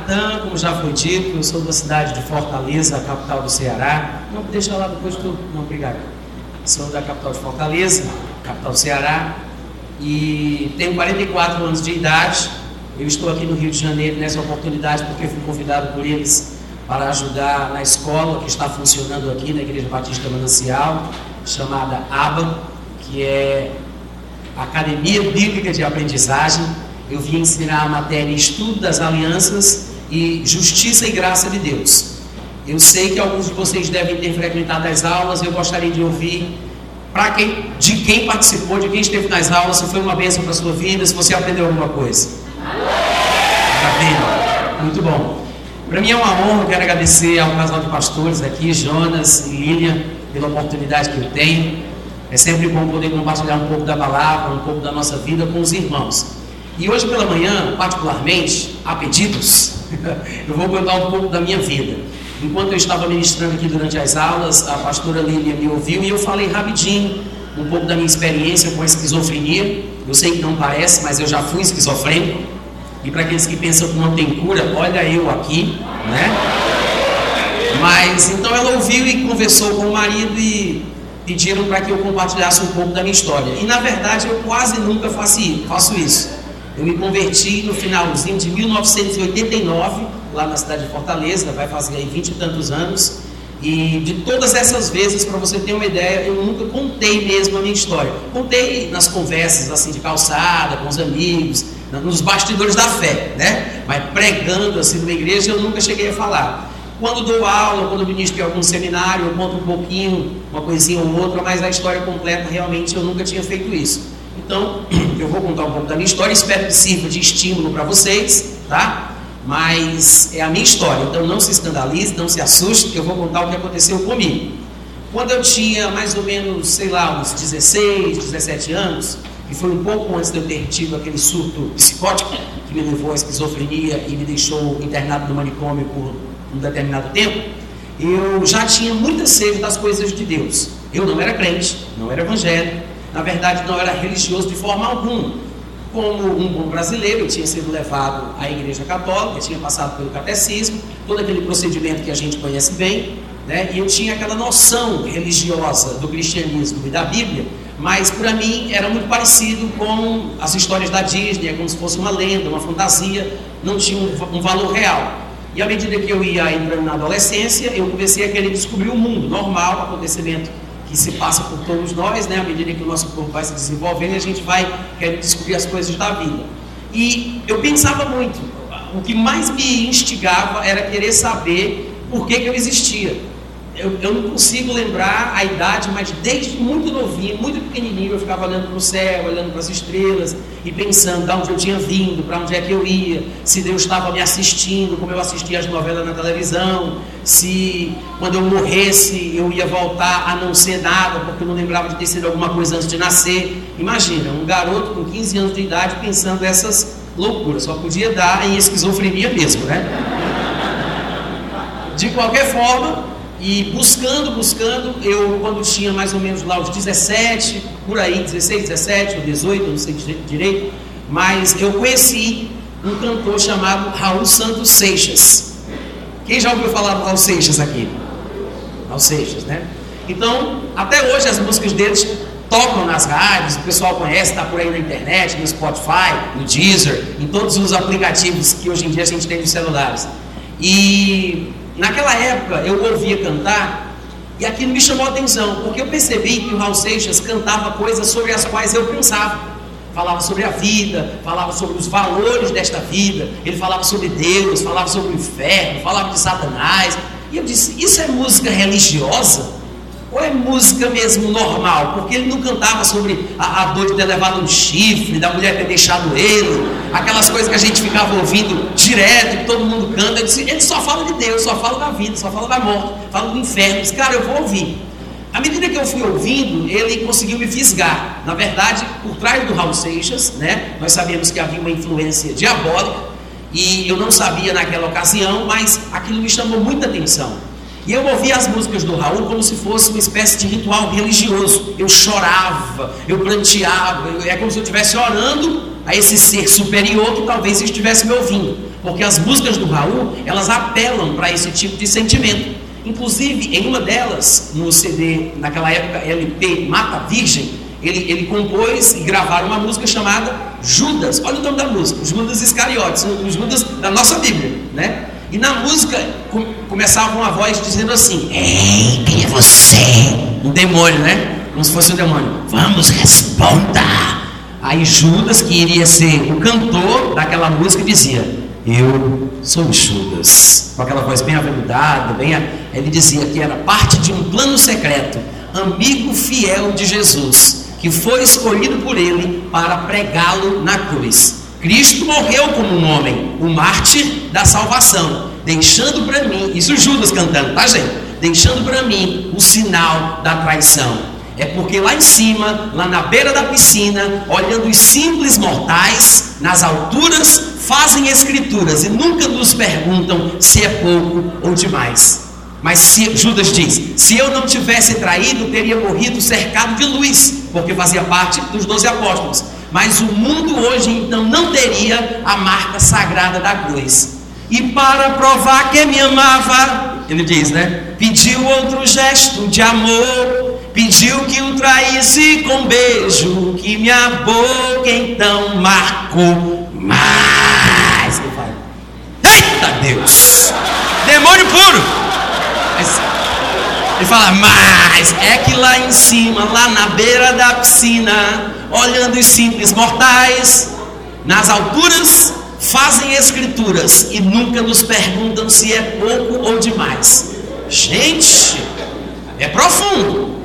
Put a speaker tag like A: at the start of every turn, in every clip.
A: Natan, como já foi dito, eu sou da cidade de Fortaleza, capital do Ceará. Não, deixa lá depois tu. Não, obrigado. Sou da capital de Fortaleza, capital do Ceará, e tenho 44 anos de idade. Eu estou aqui no Rio de Janeiro nessa oportunidade porque fui convidado por eles para ajudar na escola que está funcionando aqui na Igreja Batista Manancial, chamada ABA, que é Academia Bíblica de Aprendizagem. Eu vim ensinar a matéria Estudo das Alianças e Justiça e Graça de Deus. Eu sei que alguns de vocês devem ter frequentado as aulas, eu gostaria de ouvir para quem, de quem participou, de quem esteve nas aulas, se foi uma bênção para a sua vida, se você aprendeu alguma coisa. Muito bom. Para mim é uma honra, quero agradecer ao casal de pastores aqui, Jonas e Lilian, pela oportunidade que eu tenho. É sempre bom poder compartilhar um pouco da palavra, um pouco da nossa vida com os irmãos. E hoje pela manhã, particularmente, a pedidos, eu vou contar um pouco da minha vida. Enquanto eu estava ministrando aqui durante as aulas, a pastora Lília me ouviu e eu falei rapidinho um pouco da minha experiência com a esquizofrenia. Eu sei que não parece, mas eu já fui esquizofrênico. E para aqueles que pensam que não tem cura, olha eu aqui, né? Mas então ela ouviu e conversou com o marido e pediram para que eu compartilhasse um pouco da minha história. E na verdade eu quase nunca faço isso. Eu me converti no finalzinho de 1989 lá na cidade de Fortaleza, vai fazer aí vinte e tantos anos. E de todas essas vezes, para você ter uma ideia, eu nunca contei mesmo a minha história. Contei nas conversas assim de calçada, com os amigos, nos bastidores da fé, né? Mas pregando assim numa igreja eu nunca cheguei a falar. Quando dou aula, quando ministro em algum seminário, eu conto um pouquinho, uma coisinha ou outra, mas a história completa realmente eu nunca tinha feito isso. Então, eu vou contar um pouco da minha história, espero que sirva de estímulo para vocês, tá? mas é a minha história, então não se escandalize, não se assuste, que eu vou contar o que aconteceu comigo. Quando eu tinha mais ou menos, sei lá, uns 16, 17 anos, e foi um pouco antes de eu ter tido aquele surto psicótico que me levou à esquizofrenia e me deixou internado no manicômio por um determinado tempo, eu já tinha muita sede das coisas de Deus. Eu não era crente, não era evangélico, na verdade não era religioso de forma alguma como um bom brasileiro, tinha sido levado à Igreja Católica, tinha passado pelo catecismo, todo aquele procedimento que a gente conhece bem, né? e eu tinha aquela noção religiosa do cristianismo e da Bíblia, mas para mim era muito parecido com as histórias da Disney, é como se fosse uma lenda, uma fantasia, não tinha um, um valor real. E à medida que eu ia entrando na adolescência, eu comecei a querer descobrir o mundo normal, acontecimento que se passa por todos nós, né? À medida que o nosso corpo vai se desenvolvendo, a gente vai querer descobrir as coisas da vida. E eu pensava muito. O que mais me instigava era querer saber por que, que eu existia eu, eu não consigo lembrar a idade, mas desde muito novinho, muito pequenininho, eu ficava olhando para o céu, olhando para as estrelas e pensando de onde eu tinha vindo, para onde é que eu ia, se Deus estava me assistindo, como eu assistia as novelas na televisão, se quando eu morresse eu ia voltar a não ser nada, porque eu não lembrava de ter sido alguma coisa antes de nascer. Imagina, um garoto com 15 anos de idade pensando essas loucuras, só podia dar em esquizofrenia mesmo, né? De qualquer forma, e buscando, buscando, eu quando tinha mais ou menos lá os 17, por aí, 16, 17 ou 18, não sei direito, mas eu conheci um cantor chamado Raul Santos Seixas. Quem já ouviu falar do Raul Seixas aqui? Raul Seixas, né? Então, até hoje as músicas deles tocam nas rádios, o pessoal conhece, está por aí na internet, no Spotify, no Deezer, em todos os aplicativos que hoje em dia a gente tem nos celulares. E Naquela época eu ouvia cantar e aquilo me chamou a atenção, porque eu percebi que o Raul Seixas cantava coisas sobre as quais eu pensava. Falava sobre a vida, falava sobre os valores desta vida, ele falava sobre Deus, falava sobre o inferno, falava de Satanás. E eu disse: Isso é música religiosa? Ou é música mesmo normal? Porque ele não cantava sobre a, a dor de ter levado um chifre, da mulher ter deixado ele, aquelas coisas que a gente ficava ouvindo direto, que todo mundo canta. Disse, ele só fala de Deus, só fala da vida, só fala da morte, fala do inferno. Disse, cara, eu vou ouvir. À medida que eu fui ouvindo, ele conseguiu me fisgar. Na verdade, por trás do Raul Seixas, né, nós sabíamos que havia uma influência diabólica, e eu não sabia naquela ocasião, mas aquilo me chamou muita atenção. E eu ouvia as músicas do Raul como se fosse uma espécie de ritual religioso. Eu chorava, eu planteava, é como se eu estivesse orando a esse ser superior que talvez estivesse me ouvindo. Porque as músicas do Raul, elas apelam para esse tipo de sentimento. Inclusive, em uma delas, no CD, naquela época LP Mata Virgem, ele, ele compôs e gravaram uma música chamada Judas. Olha o nome da música, Judas Iscariotes, o Judas da nossa Bíblia, né? E na música com, começava uma voz dizendo assim: Ei, quem é você? Um demônio, né? Como se fosse um demônio. Vamos, responda. Aí Judas, que iria ser o cantor daquela música, dizia: Eu sou Judas. Com aquela voz bem aveludada, bem. Ele dizia que era parte de um plano secreto, amigo fiel de Jesus, que foi escolhido por ele para pregá-lo na cruz. Cristo morreu como um homem, o mártir da salvação, deixando para mim, isso Judas cantando, tá gente? Deixando para mim o sinal da traição. É porque lá em cima, lá na beira da piscina, olhando os simples mortais, nas alturas, fazem escrituras e nunca nos perguntam se é pouco ou demais. Mas se, Judas diz: se eu não tivesse traído, teria morrido cercado de luz, porque fazia parte dos doze apóstolos. Mas o mundo hoje então não teria a marca sagrada da cruz. E para provar que me amava, ele diz, né? Pediu outro gesto de amor, pediu que o traísse com beijo, que minha boca então marcou mais. Eita Deus, demônio puro. Ele fala, mas é que lá em cima, lá na beira da piscina, olhando os simples mortais, nas alturas, fazem escrituras e nunca nos perguntam se é pouco ou demais. Gente, é profundo.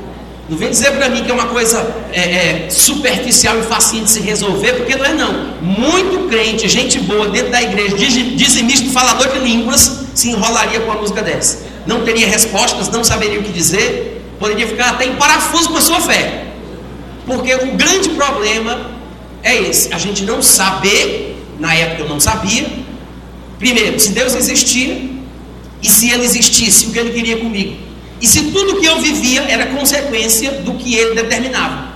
A: Não vem dizer para mim que é uma coisa é, é, superficial e facinho de se resolver, porque não é não. Muito crente, gente boa dentro da igreja, dizimista, falador de línguas, se enrolaria com a música dessa não teria respostas, não saberia o que dizer, poderia ficar até em parafuso com a sua fé. Porque o grande problema é esse: a gente não saber, na época eu não sabia, primeiro, se Deus existia, e se Ele existisse, o que Ele queria comigo, e se tudo que eu vivia era consequência do que Ele determinava.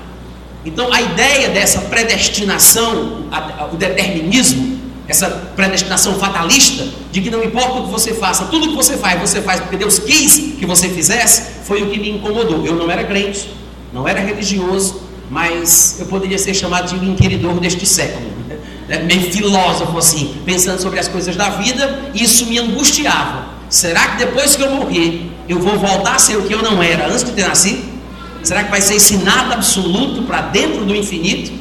A: Então, a ideia dessa predestinação, o determinismo, essa predestinação fatalista de que não importa o que você faça, tudo que você faz, você faz porque Deus quis que você fizesse, foi o que me incomodou. Eu não era crente, não era religioso, mas eu poderia ser chamado de um inquiridor deste século, né? meio filósofo assim, pensando sobre as coisas da vida, e isso me angustiava. Será que depois que eu morrer, eu vou voltar a ser o que eu não era antes de ter nascido? Será que vai ser esse nada absoluto para dentro do infinito?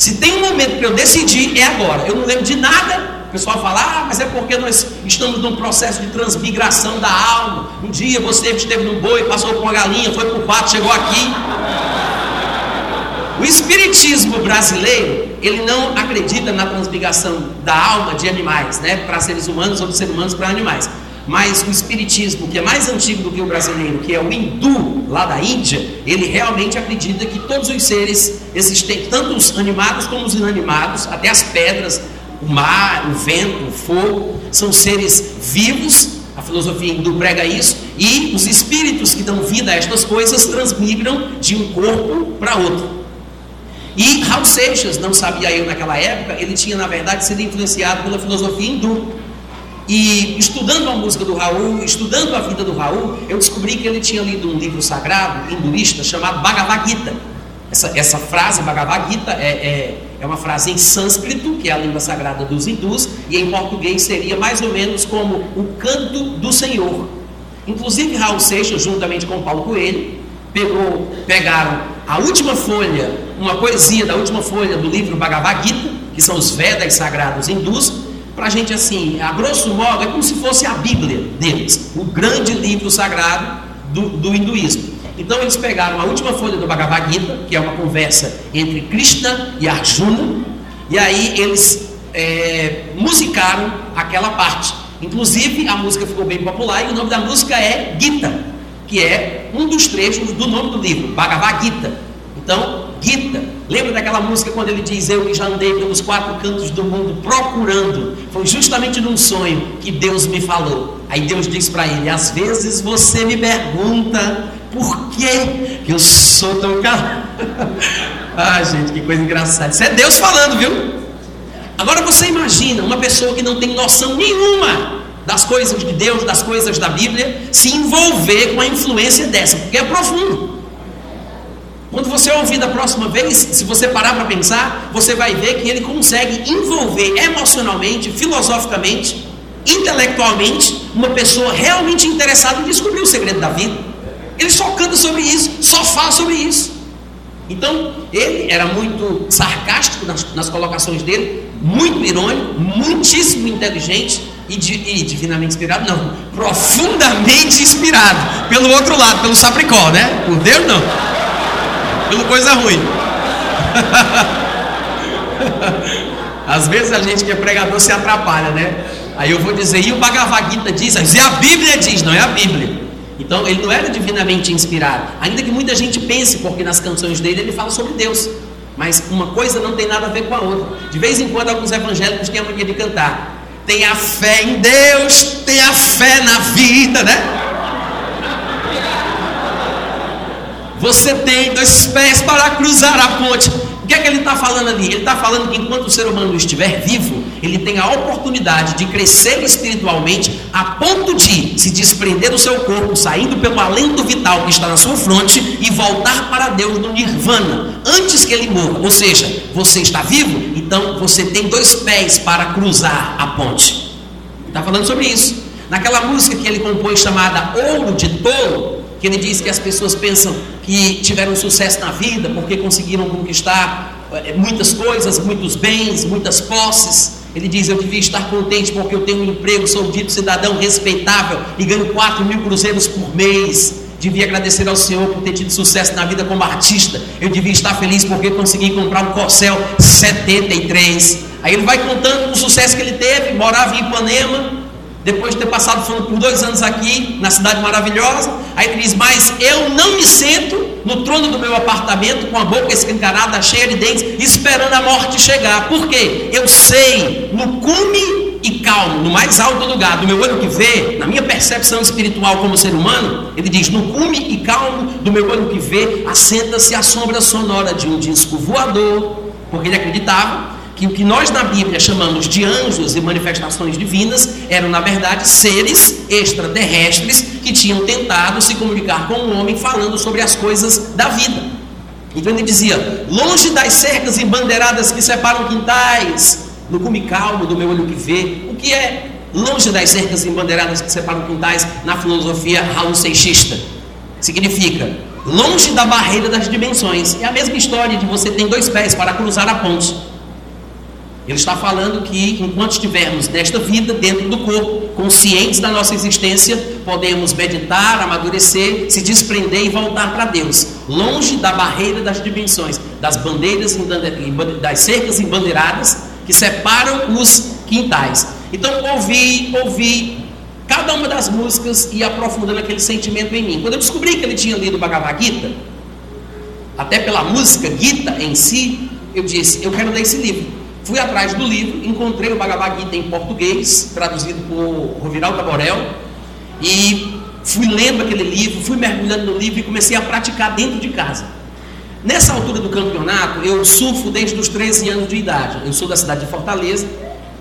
A: Se tem um momento para eu decidir, é agora. Eu não lembro de nada. O pessoal fala, ah, mas é porque nós estamos num processo de transmigração da alma. Um dia você esteve no boi, passou por uma galinha, foi para o pato, chegou aqui. O espiritismo brasileiro, ele não acredita na transmigração da alma de animais, né, para seres humanos ou de seres humanos para animais. Mas o espiritismo, que é mais antigo do que o brasileiro, que é o hindu, lá da Índia, ele realmente acredita que todos os seres existentes, tanto os animados como os inanimados, até as pedras, o mar, o vento, o fogo, são seres vivos. A filosofia hindu prega isso, e os espíritos que dão vida a estas coisas transmigram de um corpo para outro. E Raul Seixas, não sabia eu naquela época, ele tinha na verdade sido influenciado pela filosofia hindu. E estudando a música do Raul, estudando a vida do Raul, eu descobri que ele tinha lido um livro sagrado hinduísta chamado Bhagavad Gita. Essa, essa frase, Bhagavad Gita, é, é, é uma frase em sânscrito, que é a língua sagrada dos hindus, e em português seria mais ou menos como o canto do Senhor. Inclusive, Raul Seixas, juntamente com Paulo Coelho, pegou, pegaram a última folha, uma poesia da última folha do livro Bhagavad Gita, que são os Vedas sagrados hindus, para a gente assim, a grosso modo, é como se fosse a Bíblia deles, o grande livro sagrado do, do hinduísmo. Então eles pegaram a última folha do Bhagavad Gita, que é uma conversa entre Krishna e Arjuna, e aí eles é, musicaram aquela parte. Inclusive a música ficou bem popular e o nome da música é Gita, que é um dos trechos do nome do livro, Bhagavad Gita. Então, Gita, lembra daquela música quando ele diz: Eu que já andei pelos quatro cantos do mundo procurando? Foi justamente num sonho que Deus me falou. Aí Deus diz para ele: Às vezes você me pergunta por que eu sou tão calado. ah, gente, que coisa engraçada. Isso é Deus falando, viu? Agora você imagina uma pessoa que não tem noção nenhuma das coisas de Deus, das coisas da Bíblia, se envolver com a influência dessa, porque é profundo. Quando você ouvir da próxima vez, se você parar para pensar, você vai ver que ele consegue envolver emocionalmente, filosoficamente, intelectualmente, uma pessoa realmente interessada em descobrir o segredo da vida. Ele só canta sobre isso, só fala sobre isso. Então, ele era muito sarcástico nas, nas colocações dele, muito irônico, muitíssimo inteligente e, e, divinamente inspirado, não, profundamente inspirado. Pelo outro lado, pelo sapricó, né? Por Deus, não. Pelo coisa ruim. Às vezes a gente que é pregador se atrapalha, né? Aí eu vou dizer, e o Bhagavad Gita diz, e a Bíblia diz, não é a Bíblia. Então ele não era divinamente inspirado, ainda que muita gente pense, porque nas canções dele ele fala sobre Deus. Mas uma coisa não tem nada a ver com a outra. De vez em quando alguns evangélicos têm a mania de cantar. Tem a fé em Deus, tem a fé na vida, né? Você tem dois pés para cruzar a ponte que é que ele está falando ali? Ele está falando que enquanto o ser humano estiver vivo, ele tem a oportunidade de crescer espiritualmente a ponto de se desprender do seu corpo, saindo pelo alento vital que está na sua fronte e voltar para Deus no nirvana, antes que ele morra. Ou seja, você está vivo, então você tem dois pés para cruzar a ponte. Está falando sobre isso. Naquela música que ele compôs chamada Ouro de Tolo, que ele diz que as pessoas pensam que tiveram sucesso na vida porque conseguiram conquistar eh, muitas coisas, muitos bens, muitas posses. Ele diz: Eu devia estar contente porque eu tenho um emprego, sou dito cidadão respeitável e ganho 4 mil cruzeiros por mês. Devia agradecer ao Senhor por ter tido sucesso na vida como artista. Eu devia estar feliz porque consegui comprar um Corcel 73. Aí ele vai contando o sucesso que ele teve, morava em Ipanema, depois de ter passado por dois anos aqui, na cidade maravilhosa, aí ele diz: Mas eu não me sento no trono do meu apartamento com a boca escancarada, cheia de dentes, esperando a morte chegar. Por quê? Eu sei, no cume e calmo, no mais alto lugar do meu olho que vê, na minha percepção espiritual como ser humano, ele diz: No cume e calmo do meu olho que vê, assenta-se a sombra sonora de um disco voador, porque ele acreditava que o que nós na Bíblia chamamos de anjos e manifestações divinas eram, na verdade, seres extraterrestres que tinham tentado se comunicar com o homem falando sobre as coisas da vida. Então ele dizia: longe das cercas embandeiradas que separam quintais, no cume calmo do meu olho que vê. O que é longe das cercas embandeiradas que separam quintais na filosofia raul seixista? Significa longe da barreira das dimensões. É a mesma história de você ter dois pés para cruzar a ponte. Ele está falando que enquanto estivermos nesta vida, dentro do corpo, conscientes da nossa existência, podemos meditar, amadurecer, se desprender e voltar para Deus, longe da barreira das dimensões, das bandeiras, das cercas embandeiradas que separam os quintais. Então, ouvi, ouvi cada uma das músicas e aprofundando aquele sentimento em mim. Quando eu descobri que ele tinha lido Bhagavad Gita, até pela música Gita em si, eu disse: Eu quero ler esse livro. Fui atrás do livro, encontrei o Bhagavad Gita em português, traduzido por Roviraldo Borel, e fui lendo aquele livro, fui mergulhando no livro e comecei a praticar dentro de casa. Nessa altura do campeonato, eu surfo desde os 13 anos de idade. Eu sou da cidade de Fortaleza,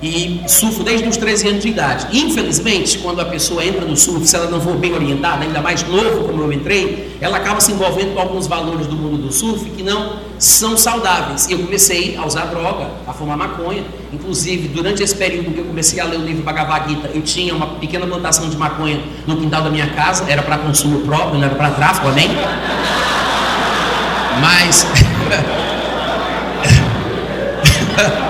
A: e surfo desde os 13 anos de idade. Infelizmente, quando a pessoa entra no surf, se ela não for bem orientada, ainda mais novo como eu entrei, ela acaba se envolvendo com alguns valores do mundo do surf que não são saudáveis. Eu comecei a usar droga, a fumar maconha. Inclusive, durante esse período que eu comecei a ler o livro Bhagavad Gita, eu tinha uma pequena plantação de maconha no quintal da minha casa, era para consumo próprio, não era para tráfico, amém? Mas.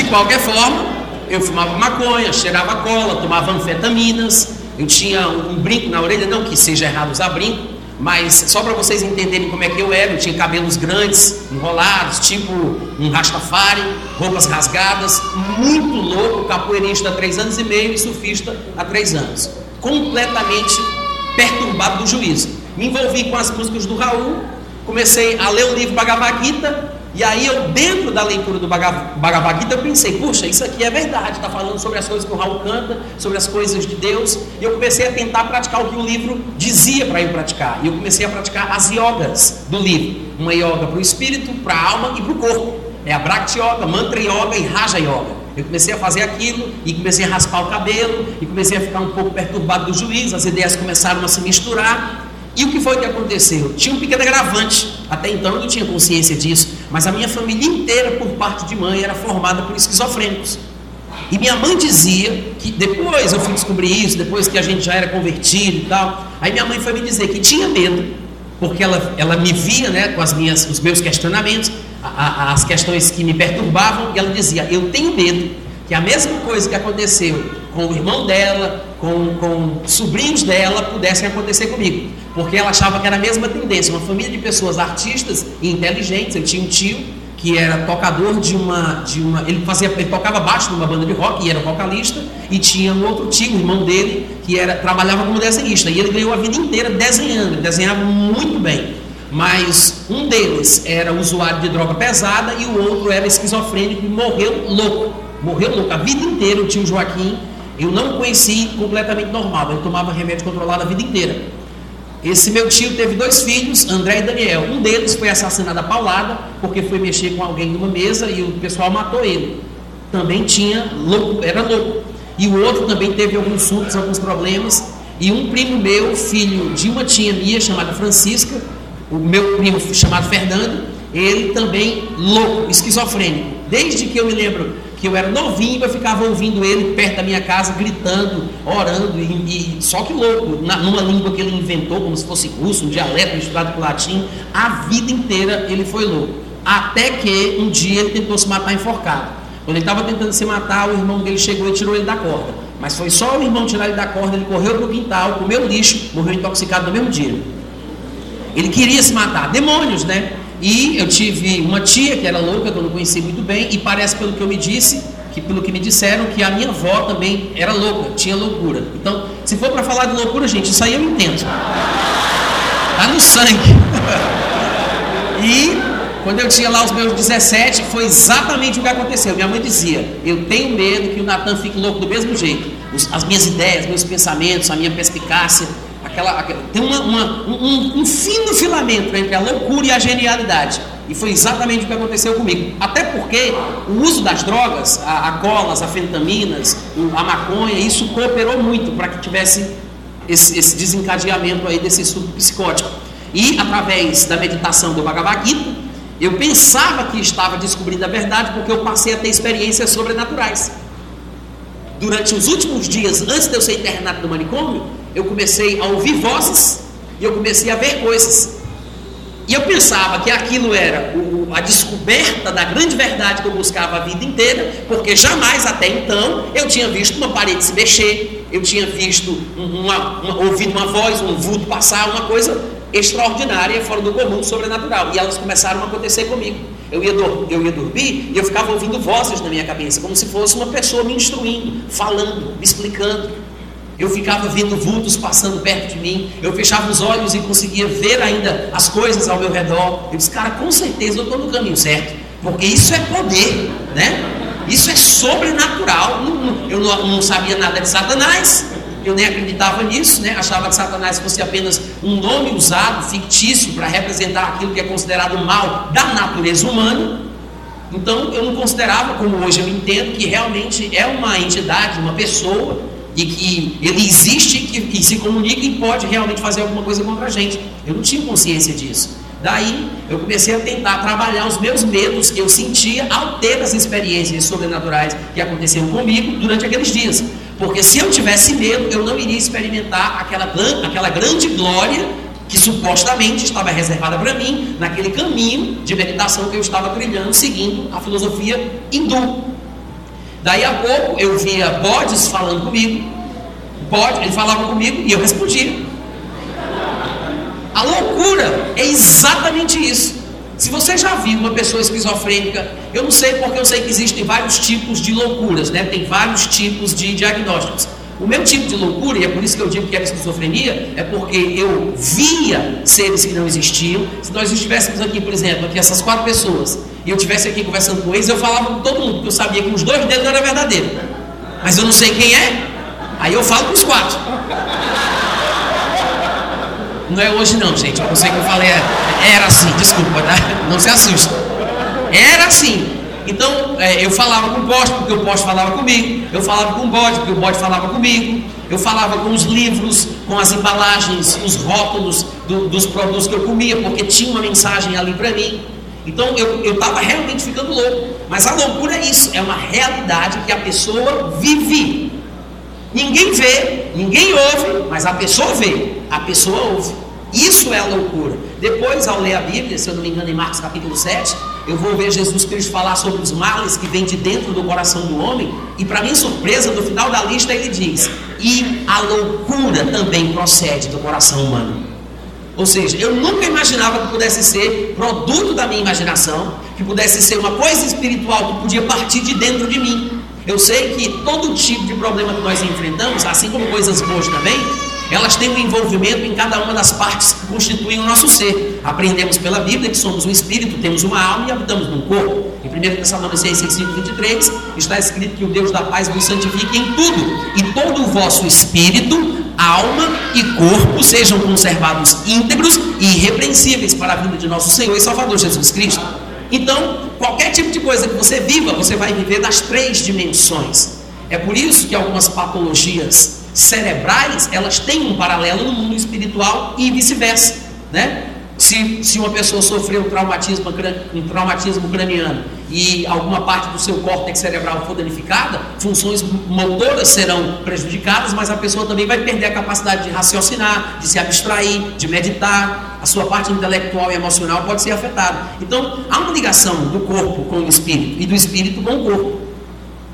A: De qualquer forma, eu fumava maconha, cheirava cola, tomava anfetaminas, eu tinha um brinco na orelha, não que seja errado usar brinco, mas só para vocês entenderem como é que eu era, eu tinha cabelos grandes, enrolados, tipo um rastafari, roupas rasgadas, muito louco, capoeirista há três anos e meio e surfista há três anos. Completamente perturbado do juízo. Me envolvi com as músicas do Raul, comecei a ler o livro Bhagavad Gita, e aí eu, dentro da leitura do Bhagavad Gita, eu pensei, puxa, isso aqui é verdade, está falando sobre as coisas que o Raul canta, sobre as coisas de Deus, e eu comecei a tentar praticar o que o livro dizia para eu praticar. E eu comecei a praticar as yogas do livro. Uma yoga para o espírito, para a alma e para o corpo. é a Bhakti Yoga, Mantra Yoga e Raja Yoga. Eu comecei a fazer aquilo e comecei a raspar o cabelo e comecei a ficar um pouco perturbado do juiz, as ideias começaram a se misturar. E o que foi que aconteceu? Tinha um pequeno agravante, até então eu não tinha consciência disso, mas a minha família inteira, por parte de mãe, era formada por esquizofrênicos. E minha mãe dizia que depois eu fui descobrir isso, depois que a gente já era convertido e tal. Aí minha mãe foi me dizer que tinha medo, porque ela, ela me via né, com as minhas, os meus questionamentos, a, a, as questões que me perturbavam, e ela dizia: Eu tenho medo que a mesma coisa que aconteceu com o irmão dela, com, com sobrinhos dela, pudessem acontecer comigo. Porque ela achava que era a mesma tendência, uma família de pessoas artistas e inteligentes. Eu tinha um tio que era tocador de uma, de uma ele fazia, ele tocava baixo numa banda de rock e era vocalista, e tinha um outro tio, irmão dele, que era trabalhava como desenhista, e ele ganhou a vida inteira desenhando, ele desenhava muito bem. Mas um deles era usuário de droga pesada e o outro era esquizofrênico e morreu louco. Morreu louco a vida inteira, o tio Joaquim, eu não conheci completamente normal, ele tomava remédio controlado a vida inteira. Esse meu tio teve dois filhos, André e Daniel. Um deles foi assassinado a paulada, porque foi mexer com alguém numa mesa e o pessoal matou ele. Também tinha louco, era louco. E o outro também teve alguns surtos, alguns problemas. E um primo meu, filho de uma tia minha chamada Francisca, o meu primo chamado Fernando, ele também louco, esquizofrênico. Desde que eu me lembro que eu era novinho, eu ficava ouvindo ele perto da minha casa, gritando, orando, e, e só que louco, na, numa língua que ele inventou, como se fosse russo, um dialeto misturado com latim, a vida inteira ele foi louco. Até que um dia ele tentou se matar enforcado. Quando ele estava tentando se matar, o irmão dele chegou e tirou ele da corda. Mas foi só o irmão tirar ele da corda, ele correu para o quintal, comeu lixo, morreu intoxicado no mesmo dia. Ele queria se matar. Demônios, né? E eu tive uma tia que era louca, que eu não conheci muito bem, e parece pelo que eu me disse, que pelo que me disseram, que a minha avó também era louca, tinha loucura. Então, se for para falar de loucura, gente, isso aí eu entendo. Tá no sangue. e quando eu tinha lá os meus 17, foi exatamente o que aconteceu. Minha mãe dizia: Eu tenho medo que o Natan fique louco do mesmo jeito. as minhas ideias, meus pensamentos, a minha perspicácia aquela, aquela tem uma, uma, um, um fino filamento entre a loucura e a genialidade. E foi exatamente o que aconteceu comigo. Até porque o uso das drogas, a, a colas, a fenitaminas, a maconha, isso cooperou muito para que tivesse esse, esse, desencadeamento aí desse estudo psicótico. E através da meditação do Bhagavad Gita, eu pensava que estava descobrindo a verdade porque eu passei a ter experiências sobrenaturais. Durante os últimos dias, antes de eu ser internado no manicômio, eu comecei a ouvir vozes e eu comecei a ver coisas. E eu pensava que aquilo era o, a descoberta da grande verdade que eu buscava a vida inteira, porque jamais até então eu tinha visto uma parede se mexer, eu tinha visto uma, uma, ouvido uma voz, um vulto passar, uma coisa extraordinária, fora do comum, sobrenatural. E elas começaram a acontecer comigo. Eu ia, eu ia dormir e eu ficava ouvindo vozes na minha cabeça, como se fosse uma pessoa me instruindo, falando, me explicando. Eu ficava vendo vultos passando perto de mim. Eu fechava os olhos e conseguia ver ainda as coisas ao meu redor. Eu disse, cara, com certeza eu estou no caminho certo. Porque isso é poder, né? Isso é sobrenatural. Eu não sabia nada de Satanás. Eu nem acreditava nisso, né? Achava que Satanás fosse apenas um nome usado, fictício, para representar aquilo que é considerado mal da natureza humana. Então eu não considerava, como hoje eu entendo, que realmente é uma entidade, uma pessoa e que ele existe que, que se comunica e pode realmente fazer alguma coisa contra a gente. Eu não tinha consciência disso. Daí eu comecei a tentar trabalhar os meus medos que eu sentia ao ter as experiências sobrenaturais que aconteciam comigo durante aqueles dias. Porque se eu tivesse medo, eu não iria experimentar aquela, aquela grande glória que supostamente estava reservada para mim naquele caminho de meditação que eu estava trilhando, seguindo a filosofia hindu. Daí a pouco eu via bodes falando comigo, bode, ele falava comigo e eu respondia. A loucura é exatamente isso. Se você já viu uma pessoa esquizofrênica, eu não sei porque eu sei que existem vários tipos de loucuras, né? Tem vários tipos de diagnósticos. O meu tipo de loucura, e é por isso que eu digo que era esquizofrenia, é porque eu via seres que não existiam. Se nós estivéssemos aqui, por exemplo, aqui essas quatro pessoas, e eu estivesse aqui conversando com eles, eu falava com todo mundo, porque eu sabia que os dois dedos não era verdadeiro. Mas eu não sei quem é, aí eu falo com os quatro. Não é hoje não, gente. Eu sei que eu falei, é, era assim, desculpa, tá? Não se assusta. Era assim. Então, é, eu falava com o poste porque o poste falava comigo, eu falava com o bode porque o bode falava comigo, eu falava com os livros, com as embalagens, os rótulos do, dos produtos que eu comia, porque tinha uma mensagem ali para mim. Então eu estava realmente ficando louco. Mas a loucura é isso, é uma realidade que a pessoa vive. Ninguém vê, ninguém ouve, mas a pessoa vê, a pessoa ouve. Isso é loucura. Depois, ao ler a Bíblia, se eu não me engano, em Marcos capítulo 7, eu vou ver Jesus Cristo falar sobre os males que vêm de dentro do coração do homem, e para minha surpresa, no final da lista ele diz: e a loucura também procede do coração humano. Ou seja, eu nunca imaginava que pudesse ser produto da minha imaginação, que pudesse ser uma coisa espiritual que podia partir de dentro de mim. Eu sei que todo tipo de problema que nós enfrentamos, assim como coisas boas também, elas têm um envolvimento em cada uma das partes que constituem o nosso ser. Aprendemos pela Bíblia que somos um espírito, temos uma alma e habitamos num corpo. Em 1 Tessalonicenses 5, 23, está escrito que o Deus da paz vos santifique em tudo, e todo o vosso espírito, alma e corpo sejam conservados íntegros e irrepreensíveis para a vida de nosso Senhor e Salvador Jesus Cristo. Então, qualquer tipo de coisa que você viva, você vai viver nas três dimensões. É por isso que algumas patologias cerebrais, elas têm um paralelo no mundo espiritual e vice-versa, né? Se, se uma pessoa sofreu um traumatismo, um traumatismo craniano e alguma parte do seu córtex cerebral for danificada, funções motoras serão prejudicadas, mas a pessoa também vai perder a capacidade de raciocinar, de se abstrair, de meditar, a sua parte intelectual e emocional pode ser afetada. Então, há uma ligação do corpo com o espírito e do espírito com o corpo.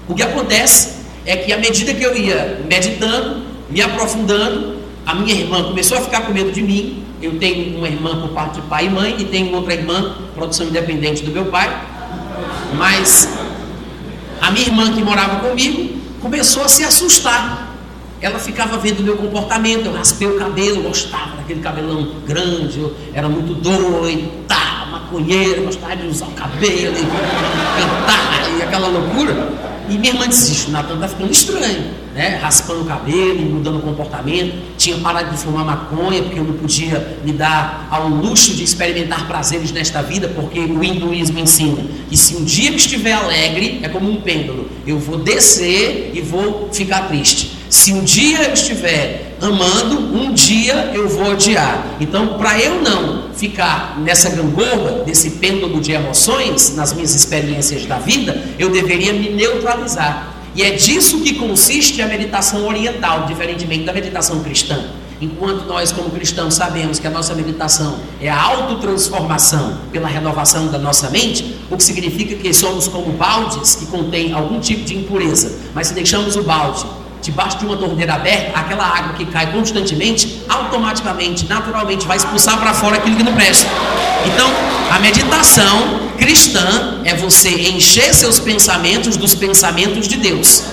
A: O que acontece é que à medida que eu ia meditando, me aprofundando, a minha irmã começou a ficar com medo de mim. Eu tenho uma irmã por parte de pai e mãe, e tenho outra irmã, produção independente do meu pai. Mas a minha irmã que morava comigo começou a se assustar. Ela ficava vendo o meu comportamento, eu raspei o cabelo, gostava daquele cabelão grande, eu era muito doido, tá, maconheiro, gostava de usar o cabelo, e cantar, e aquela loucura. E minha irmã disse: Natan está ficando estranho, né? Raspando o cabelo, mudando o comportamento. Tinha parado de fumar maconha, porque eu não podia me dar ao luxo de experimentar prazeres nesta vida, porque o hinduísmo ensina que se um dia que estiver alegre, é como um pêndulo, eu vou descer e vou ficar triste. Se um dia eu estiver amando, um dia eu vou odiar. Então, para eu não ficar nessa gangorra, desse pêndulo de emoções, nas minhas experiências da vida, eu deveria me neutralizar. E é disso que consiste a meditação oriental, diferentemente da meditação cristã. Enquanto nós, como cristãos, sabemos que a nossa meditação é a autotransformação pela renovação da nossa mente, o que significa que somos como baldes que contêm algum tipo de impureza. Mas se deixamos o balde debaixo de uma torneira aberta, aquela água que cai constantemente, automaticamente, naturalmente, vai expulsar para fora aquilo que não presta. Então, a meditação cristã é você encher seus pensamentos dos pensamentos de Deus.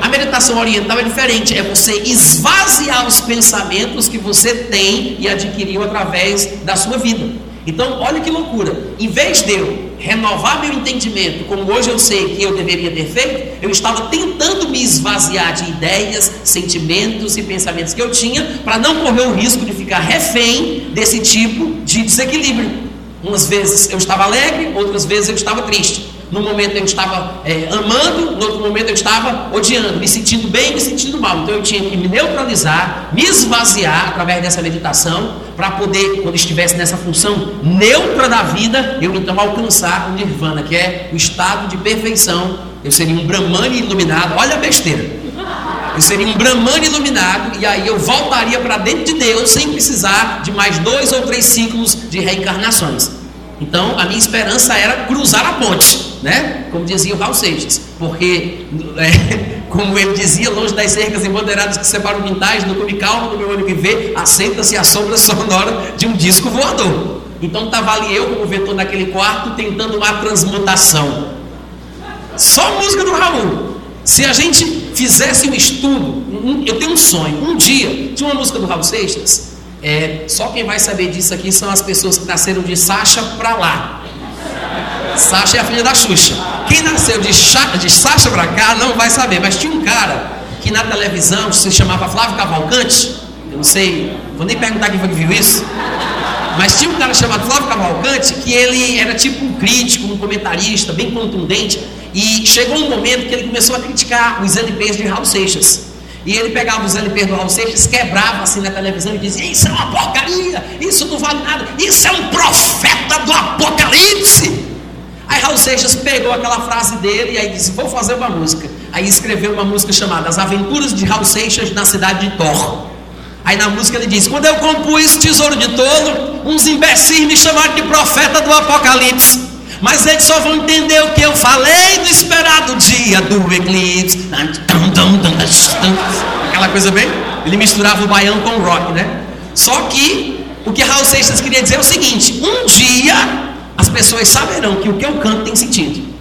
A: A meditação oriental é diferente, é você esvaziar os pensamentos que você tem e adquiriu através da sua vida. Então, olha que loucura. Em vez de eu renovar meu entendimento, como hoje eu sei que eu deveria ter feito, eu estava tentando me esvaziar de ideias, sentimentos e pensamentos que eu tinha, para não correr o risco de ficar refém desse tipo de desequilíbrio. Umas vezes eu estava alegre, outras vezes eu estava triste. No momento eu estava é, amando, no outro momento eu estava odiando, me sentindo bem, me sentindo mal. Então eu tinha que me neutralizar, me esvaziar através dessa meditação, para poder, quando estivesse nessa função neutra da vida, eu então alcançar o nirvana, que é o estado de perfeição. Eu seria um Brahmani iluminado. Olha a besteira. Eu seria um Brahmani iluminado e aí eu voltaria para dentro de Deus sem precisar de mais dois ou três ciclos de reencarnações. Então a minha esperança era cruzar a ponte né? Como dizia o Raul Seixas, porque, é, como ele dizia, longe das cercas embanderadas que separam quintais, no come calmo do meu olho que vê, assenta-se a sombra sonora de um disco voador. Então estava ali eu, como vetor naquele quarto, tentando uma transmutação. Só música do Raul. Se a gente fizesse um estudo, eu tenho um sonho, um dia, tinha uma música do Raul Seixas, é, só quem vai saber disso aqui são as pessoas que nasceram de Sacha para lá. Sasha é a filha da Xuxa. Quem nasceu de, de Sasha para cá não vai saber, mas tinha um cara que na televisão se chamava Flávio Cavalcante. Eu não sei, vou nem perguntar quem foi que viu isso. Mas tinha um cara chamado Flávio Cavalcante que ele era tipo um crítico, um comentarista bem contundente. E chegou um momento que ele começou a criticar os LPs de Raul Seixas. E ele pegava os LPs do Raul Seixas, quebrava assim na televisão e dizia: Isso é uma porcaria, isso não vale nada, isso é um profeta do Apocalipse. Aí Raul Seixas pegou aquela frase dele e aí disse: Vou fazer uma música. Aí escreveu uma música chamada As Aventuras de Raul Seixas na cidade de Thor. Aí na música ele diz: Quando eu compus Tesouro de Tolo, uns imbecis me chamaram de profeta do Apocalipse. Mas eles só vão entender o que eu falei no esperado dia do eclipse. Aquela coisa bem. Ele misturava o baiano com o rock, né? Só que o que Raul Seixas queria dizer é o seguinte: um dia as pessoas saberão que o que eu canto tem sentido.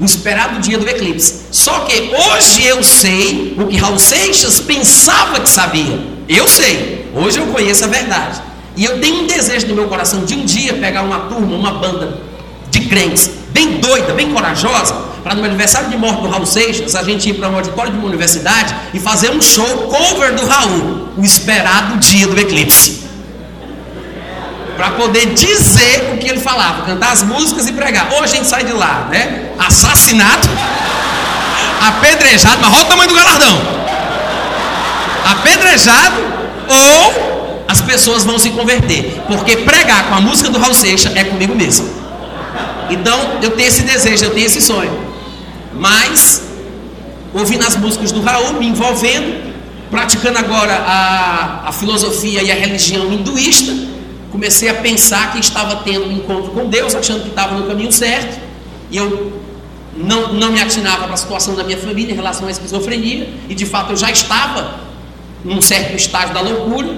A: O esperado dia do eclipse. Só que hoje eu sei o que Raul Seixas pensava que sabia. Eu sei. Hoje eu conheço a verdade. E eu tenho um desejo no meu coração de um dia pegar uma turma, uma banda de crentes, bem doida, bem corajosa, para no aniversário de morte do Raul Seixas, a gente ir para um auditório de uma universidade e fazer um show cover do Raul, o esperado dia do eclipse. Para poder dizer o que ele falava, cantar as músicas e pregar. Hoje a gente sai de lá, né? Assassinato, apedrejado, mas olha o tamanho do galardão. Apedrejado ou as pessoas vão se converter. Porque pregar com a música do Raul Seixas é comigo mesmo. Então eu tenho esse desejo, eu tenho esse sonho. Mas, ouvindo as músicas do Raul, me envolvendo, praticando agora a, a filosofia e a religião hinduísta, comecei a pensar que estava tendo um encontro com Deus, achando que estava no caminho certo, e eu não, não me atinava para a situação da minha família em relação à esquizofrenia, e de fato eu já estava num certo estágio da loucura,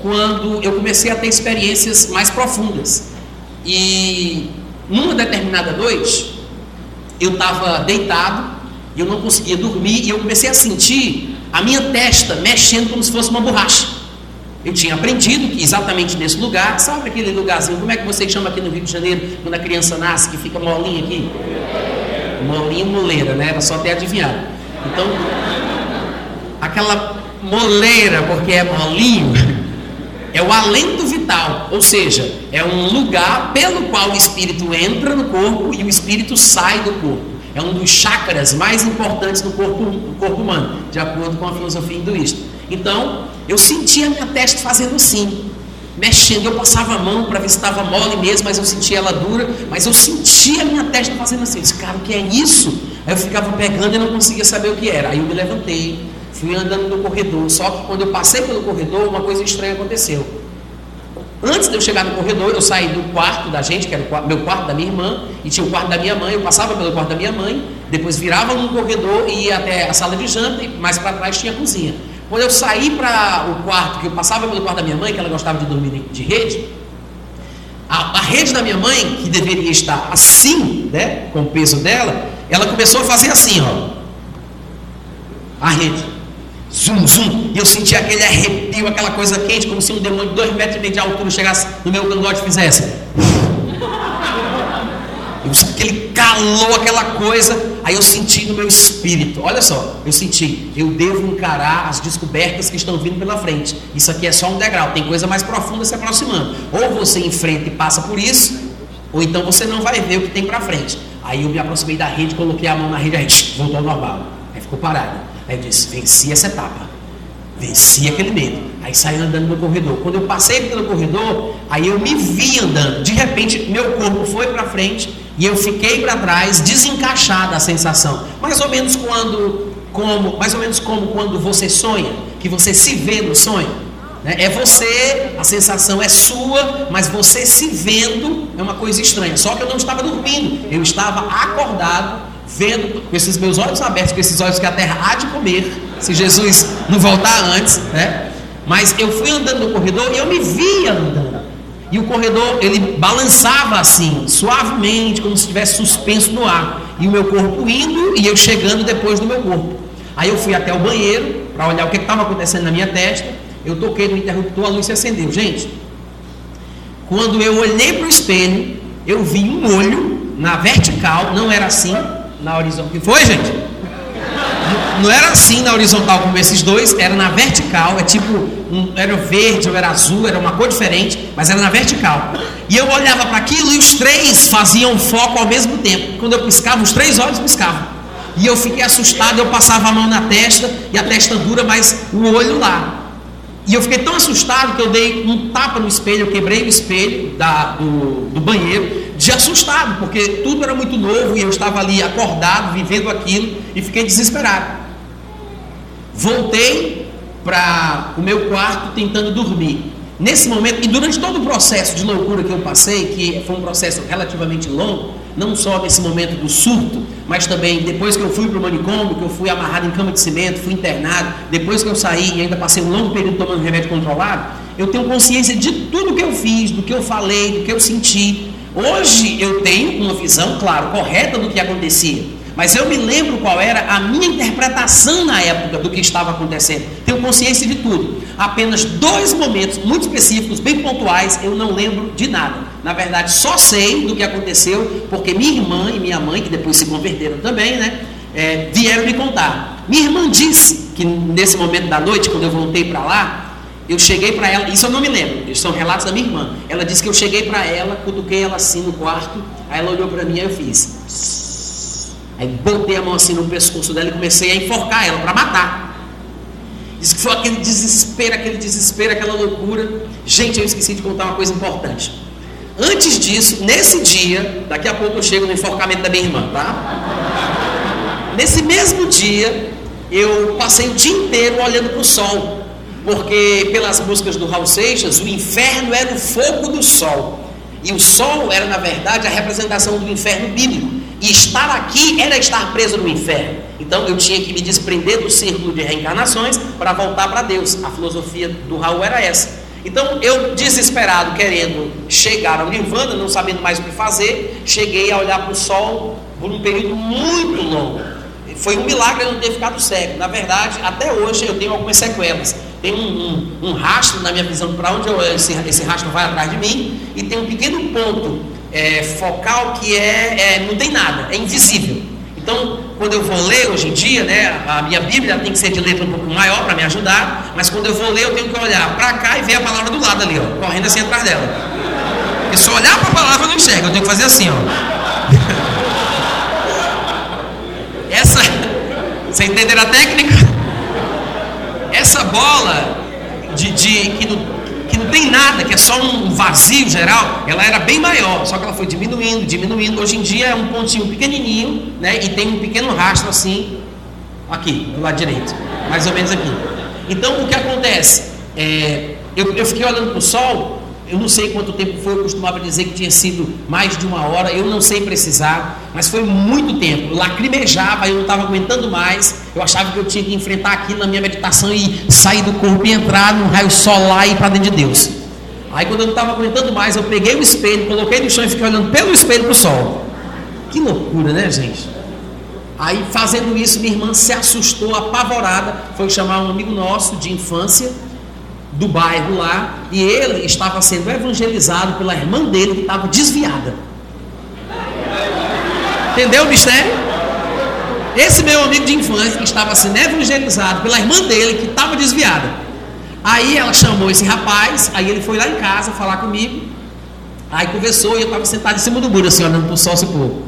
A: quando eu comecei a ter experiências mais profundas. E numa determinada noite, eu estava deitado eu não conseguia dormir e eu comecei a sentir a minha testa mexendo como se fosse uma borracha. Eu tinha aprendido que exatamente nesse lugar, sabe aquele lugarzinho, como é que vocês chamam aqui no Rio de Janeiro, quando a criança nasce, que fica molinha aqui? Molinha moleira, né? Era só ter adivinhado. Então, aquela moleira, porque é molinho, é o alento vital, ou seja, é um lugar pelo qual o espírito entra no corpo e o espírito sai do corpo. É um dos chakras mais importantes do corpo, do corpo humano, de acordo com a filosofia hinduísta. Então, eu sentia a minha testa fazendo assim, mexendo. Eu passava a mão para ver se estava mole mesmo, mas eu sentia ela dura. Mas eu sentia a minha testa fazendo assim. Eu disse, cara, o que é isso? Aí eu ficava pegando e não conseguia saber o que era. Aí eu me levantei, Fui andando no corredor, só que quando eu passei pelo corredor, uma coisa estranha aconteceu. Antes de eu chegar no corredor, eu saí do quarto da gente, que era o meu quarto da minha irmã, e tinha o quarto da minha mãe. Eu passava pelo quarto da minha mãe, depois virava num corredor e ia até a sala de janta, e mais para trás tinha a cozinha. Quando eu saí para o quarto, que eu passava pelo quarto da minha mãe, que ela gostava de dormir de rede, a, a rede da minha mãe, que deveria estar assim, né, com o peso dela, ela começou a fazer assim, ó. A rede. Zum, zum. E eu senti aquele arrepio, aquela coisa quente, como se um demônio de dois metros e meio de altura chegasse no meu cangote e fizesse. Eu, aquele calor, aquela coisa. Aí eu senti no meu espírito. Olha só, eu senti. Eu devo encarar as descobertas que estão vindo pela frente. Isso aqui é só um degrau. Tem coisa mais profunda se aproximando. Ou você enfrenta e passa por isso, ou então você não vai ver o que tem para frente. Aí eu me aproximei da rede, coloquei a mão na rede, aí voltou ao normal. Aí ficou parado. Aí eu disse: venci essa etapa. Venci aquele medo. Aí saí andando no corredor. Quando eu passei pelo corredor, aí eu me vi andando. De repente, meu corpo foi para frente e eu fiquei para trás, desencaixada a sensação. Mais ou menos quando, como, mais ou menos como quando você sonha, que você se vê no sonho. Né? É você, a sensação é sua, mas você se vendo é uma coisa estranha. Só que eu não estava dormindo, eu estava acordado vendo com esses meus olhos abertos, com esses olhos que a terra há de comer, se Jesus não voltar antes, né? Mas eu fui andando no corredor e eu me via andando. E o corredor, ele balançava assim, suavemente, como se estivesse suspenso no ar. E o meu corpo indo e eu chegando depois do meu corpo. Aí eu fui até o banheiro para olhar o que estava acontecendo na minha testa. Eu toquei no interruptor, a luz se acendeu. Gente, quando eu olhei para o espelho, eu vi um olho na vertical, não era assim, na horizontal. Que foi, gente? não era assim na horizontal como esses dois, era na vertical, é tipo, um, era verde ou era azul, era uma cor diferente, mas era na vertical. E eu olhava para aquilo e os três faziam foco ao mesmo tempo. Quando eu piscava, os três olhos piscavam. E eu fiquei assustado, eu passava a mão na testa e a testa dura, mas o olho lá. E eu fiquei tão assustado que eu dei um tapa no espelho, eu quebrei o espelho da, do, do banheiro, de assustado, porque tudo era muito novo e eu estava ali acordado, vivendo aquilo, e fiquei desesperado. Voltei para o meu quarto tentando dormir. Nesse momento, e durante todo o processo de loucura que eu passei, que foi um processo relativamente longo, não só nesse momento do surto, mas também depois que eu fui para o manicômio, que eu fui amarrado em cama de cimento, fui internado, depois que eu saí e ainda passei um longo período tomando remédio controlado, eu tenho consciência de tudo que eu fiz, do que eu falei, do que eu senti. Hoje eu tenho uma visão, claro, correta do que acontecia. Mas eu me lembro qual era a minha interpretação na época do que estava acontecendo. Tenho consciência de tudo. Apenas dois momentos muito específicos, bem pontuais, eu não lembro de nada. Na verdade, só sei do que aconteceu porque minha irmã e minha mãe, que depois se converteram também, né, é, vieram me contar. Minha irmã disse que nesse momento da noite, quando eu voltei para lá, eu cheguei para ela, isso eu não me lembro, são relatos da minha irmã. Ela disse que eu cheguei para ela, cutuquei ela assim no quarto, aí ela olhou para mim e eu fiz. Aí botei a mão assim no pescoço dela e comecei a enforcar ela para matar. Diz que foi aquele desespero, aquele desespero, aquela loucura. Gente, eu esqueci de contar uma coisa importante. Antes disso, nesse dia, daqui a pouco eu chego no enforcamento da minha irmã, tá? Nesse mesmo dia, eu passei o dia inteiro olhando para o sol, porque pelas músicas do Raul Seixas, o inferno era o fogo do sol, e o sol era, na verdade, a representação do inferno bíblico. E estar aqui era estar preso no inferno. Então eu tinha que me desprender do círculo de reencarnações para voltar para Deus. A filosofia do Raul era essa. Então eu, desesperado, querendo chegar ao Nirvana, não sabendo mais o que fazer, cheguei a olhar para o sol por um período muito longo. Foi um milagre eu não ter ficado cego. Na verdade, até hoje eu tenho algumas sequelas. Tem um, um, um rastro na minha visão para onde eu, esse, esse rastro vai atrás de mim, e tem um pequeno ponto é, focal que é, é, não tem nada, é invisível. Então, quando eu vou ler hoje em dia, né, a minha Bíblia tem que ser de letra um pouco maior para me ajudar, mas quando eu vou ler, eu tenho que olhar para cá e ver a palavra do lado ali, ó, correndo assim atrás dela. E se eu olhar para a palavra, eu não enxergo, eu tenho que fazer assim, ó. Essa, você entender a técnica? Essa bola de, de que no que não tem nada, que é só um vazio geral, ela era bem maior, só que ela foi diminuindo, diminuindo. Hoje em dia é um pontinho pequenininho, né? E tem um pequeno rastro assim, aqui, do lado direito, mais ou menos aqui. Então o que acontece? É, eu, eu fiquei olhando para o sol eu não sei quanto tempo foi, eu costumava dizer que tinha sido mais de uma hora, eu não sei precisar, mas foi muito tempo. lacrimejava, eu não estava aguentando mais. Eu achava que eu tinha que enfrentar aquilo na minha meditação e sair do corpo e entrar no raio solar e ir para dentro de Deus. Aí quando eu não estava aguentando mais, eu peguei o espelho, coloquei no chão e fiquei olhando pelo espelho para o sol. Que loucura, né, gente? Aí fazendo isso, minha irmã se assustou, apavorada, foi chamar um amigo nosso de infância do bairro lá e ele estava sendo evangelizado pela irmã dele que estava desviada. Entendeu o mistério? Esse meu amigo de infância que estava sendo evangelizado pela irmã dele que estava desviada. Aí ela chamou esse rapaz, aí ele foi lá em casa falar comigo. Aí conversou e eu estava sentado em cima do muro, assim, olhando para o sol se pôr.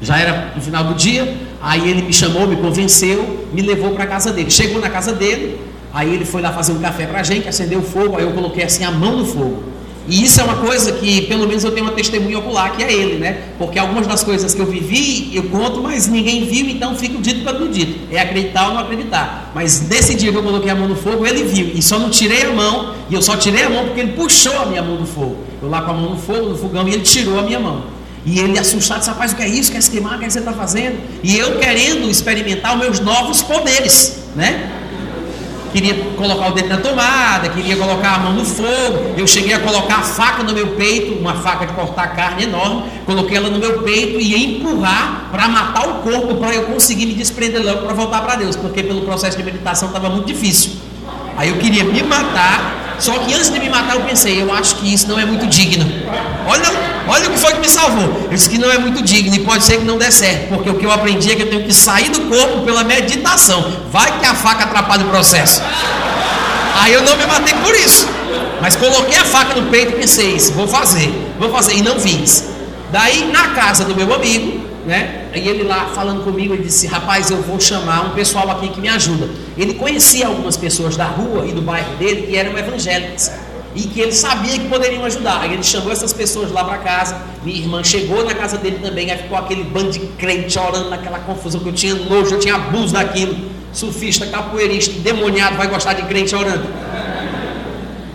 A: Já era no final do dia, aí ele me chamou, me convenceu, me levou para a casa dele. Chegou na casa dele, Aí ele foi lá fazer um café para a gente, acendeu o fogo, aí eu coloquei assim a mão no fogo. E isso é uma coisa que, pelo menos, eu tenho uma testemunha ocular, que é ele, né? Porque algumas das coisas que eu vivi, eu conto, mas ninguém viu, então fica o dito para o dito. É acreditar ou não acreditar. Mas nesse dia que eu coloquei a mão no fogo, ele viu. E só não tirei a mão, e eu só tirei a mão porque ele puxou a minha mão do fogo. Eu lá com a mão no fogo, no fogão, e ele tirou a minha mão. E ele assustado, disse, rapaz, o que é isso? Quer se queimar? O que, é que você está fazendo? E eu querendo experimentar os meus novos poderes, né? Queria colocar o dedo na tomada, queria colocar a mão no fogo. Eu cheguei a colocar a faca no meu peito, uma faca de cortar carne enorme, coloquei ela no meu peito e ia empurrar para matar o corpo, para eu conseguir me desprender logo para voltar para Deus, porque pelo processo de meditação estava muito difícil. Aí eu queria me matar, só que antes de me matar eu pensei, eu acho que isso não é muito digno. Olha Olha o que foi que me salvou. Eu disse que não é muito digno e pode ser que não dê certo, porque o que eu aprendi é que eu tenho que sair do corpo pela meditação. Vai que a faca atrapalha o processo. Aí eu não me matei por isso. Mas coloquei a faca no peito e pensei, vou fazer, vou fazer, e não fiz. Daí, na casa do meu amigo, né? E ele lá falando comigo, ele disse: Rapaz, eu vou chamar um pessoal aqui que me ajuda. Ele conhecia algumas pessoas da rua e do bairro dele que eram evangélicas e que ele sabia que poderiam ajudar. Aí ele chamou essas pessoas lá para casa. Minha irmã chegou na casa dele também. Aí ficou aquele bando de crente orando naquela confusão que eu tinha nojo, eu tinha abuso daquilo. Surfista, capoeirista, demoniado, vai gostar de crente orando.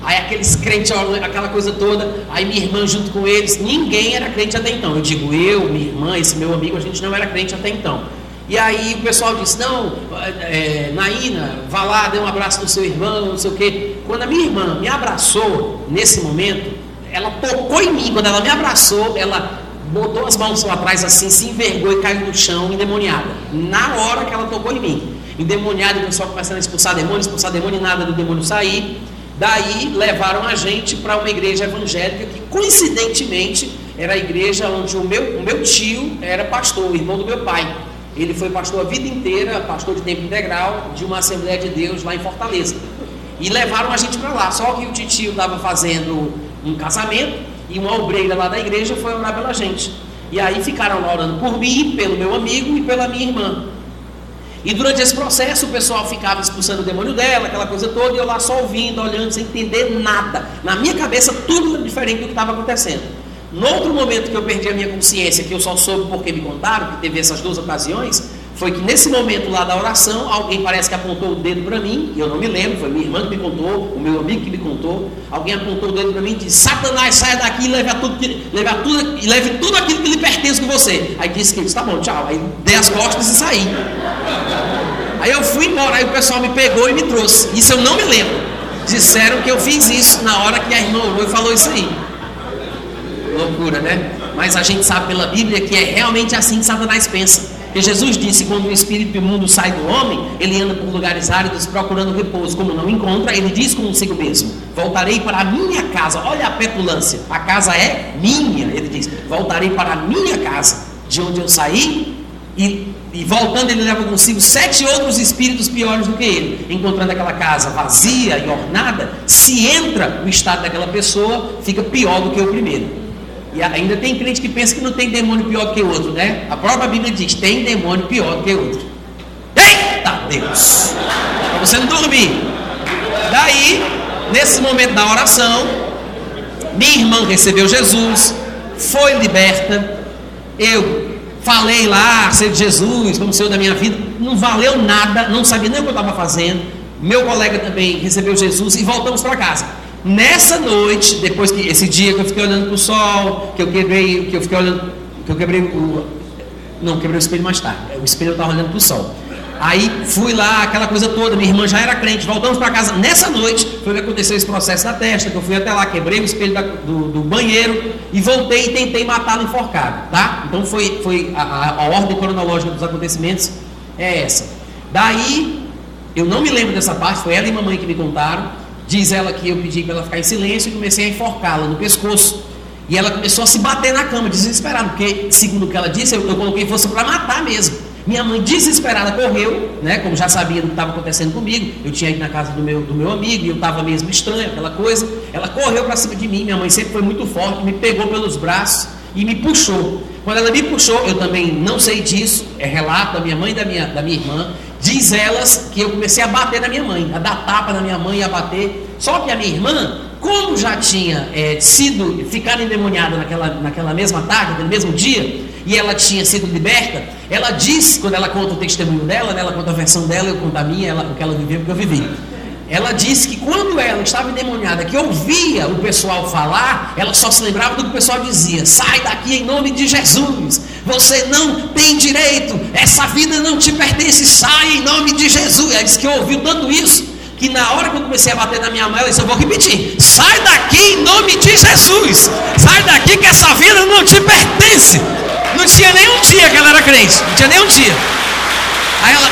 A: Aí aqueles crentes, aquela coisa toda, aí minha irmã junto com eles, ninguém era crente até então. Eu digo, eu, minha irmã, esse meu amigo, a gente não era crente até então. E aí o pessoal disse, não, é, Naína, vá lá, dê um abraço no seu irmão, não sei o quê. Quando a minha irmã me abraçou, nesse momento, ela tocou em mim, quando ela me abraçou, ela botou as mãos lá atrás assim, se envergou e caiu no chão, endemoniada. Na hora que ela tocou em mim. Endemoniada, o pessoal começando a expulsar demônio, expulsar demônio e nada do demônio sair. Daí levaram a gente para uma igreja evangélica que coincidentemente era a igreja onde o meu, o meu tio era pastor, o irmão do meu pai. Ele foi pastor a vida inteira, pastor de tempo integral de uma Assembleia de Deus lá em Fortaleza. E levaram a gente para lá. Só que o tio estava fazendo um casamento e uma obreira lá da igreja foi orar pela gente. E aí ficaram lá orando por mim, pelo meu amigo e pela minha irmã. E durante esse processo o pessoal ficava expulsando o demônio dela, aquela coisa toda, e eu lá só ouvindo, olhando, sem entender nada. Na minha cabeça tudo diferente do que estava acontecendo. No outro momento que eu perdi a minha consciência, que eu só soube porque me contaram, que teve essas duas ocasiões, foi que nesse momento lá da oração, alguém parece que apontou o dedo para mim, e eu não me lembro, foi minha irmã que me contou, o meu amigo que me contou, alguém apontou o dedo para mim e disse, Satanás, saia daqui e leve, tudo, leve, tudo, leve tudo aquilo que lhe pertence com você. Aí disse que disse, tá bom, tchau. Aí dei as costas e saí. Aí eu fui embora, aí o pessoal me pegou e me trouxe. Isso eu não me lembro. Disseram que eu fiz isso na hora que a irmã orou e falou isso aí. Loucura, né? Mas a gente sabe pela Bíblia que é realmente assim que Satanás pensa. Porque Jesus disse: quando o espírito imundo sai do homem, ele anda por lugares áridos procurando repouso. Como não encontra, ele diz consigo mesmo: Voltarei para a minha casa. Olha a petulância: a casa é minha. Ele diz: Voltarei para a minha casa, de onde eu saí. E, e voltando, ele leva consigo sete outros espíritos piores do que ele. Encontrando aquela casa vazia e ornada, se entra o estado daquela pessoa, fica pior do que o primeiro. E ainda tem crente que pensa que não tem demônio pior que outro, né? A própria Bíblia diz: tem demônio pior que outro. Eita Deus! Para você não dormir. Daí, nesse momento da oração, minha irmã recebeu Jesus, foi liberta. Eu falei lá, ser Jesus, como Senhor da minha vida, não valeu nada, não sabia nem o que eu estava fazendo. Meu colega também recebeu Jesus e voltamos para casa. Nessa noite, depois que esse dia que eu fiquei olhando para o sol, que eu quebrei, que eu fiquei olhando, que eu quebrei o. Não, quebrei o espelho mais tarde. O espelho eu estava olhando para o sol. Aí fui lá, aquela coisa toda, minha irmã já era crente, voltamos para casa. Nessa noite foi que aconteceu esse processo da testa, que eu fui até lá, quebrei o espelho da, do, do, banheiro e voltei e tentei matá-lo enforcado, tá? Então foi, foi a, a, a ordem cronológica dos acontecimentos é essa. Daí, eu não me lembro dessa parte, foi ela e mamãe que me contaram. Diz ela que eu pedi para ela ficar em silêncio e comecei a enforcá-la no pescoço. E ela começou a se bater na cama, desesperada, porque, segundo o que ela disse, eu, eu coloquei força para matar mesmo. Minha mãe, desesperada, correu, né? Como já sabia do que estava acontecendo comigo. Eu tinha ido na casa do meu, do meu amigo e eu estava mesmo estranho, aquela coisa. Ela correu para cima de mim. Minha mãe sempre foi muito forte, me pegou pelos braços e me puxou. Quando ela me puxou, eu também não sei disso, é relato da minha mãe e da minha, da minha irmã. Diz elas que eu comecei a bater na minha mãe, a dar tapa na minha mãe e a bater. Só que a minha irmã, como já tinha é, sido, ficado endemoniada naquela, naquela mesma tarde, naquele mesmo dia, e ela tinha sido liberta, ela diz, quando ela conta o testemunho dela, né, ela conta a versão dela, eu conto a minha, ela, o que ela viveu, o que eu vivi. Ela disse que quando ela estava endemoniada, que ouvia o pessoal falar, ela só se lembrava do que o pessoal dizia: sai daqui em nome de Jesus, você não tem direito, essa vida não te pertence, sai em nome de Jesus. Ela disse que ouviu tanto isso, que na hora que eu comecei a bater na minha mão, ela disse: eu vou repetir: sai daqui em nome de Jesus, sai daqui que essa vida não te pertence. Não tinha nenhum dia que ela era crente, não tinha nenhum dia. Aí ela,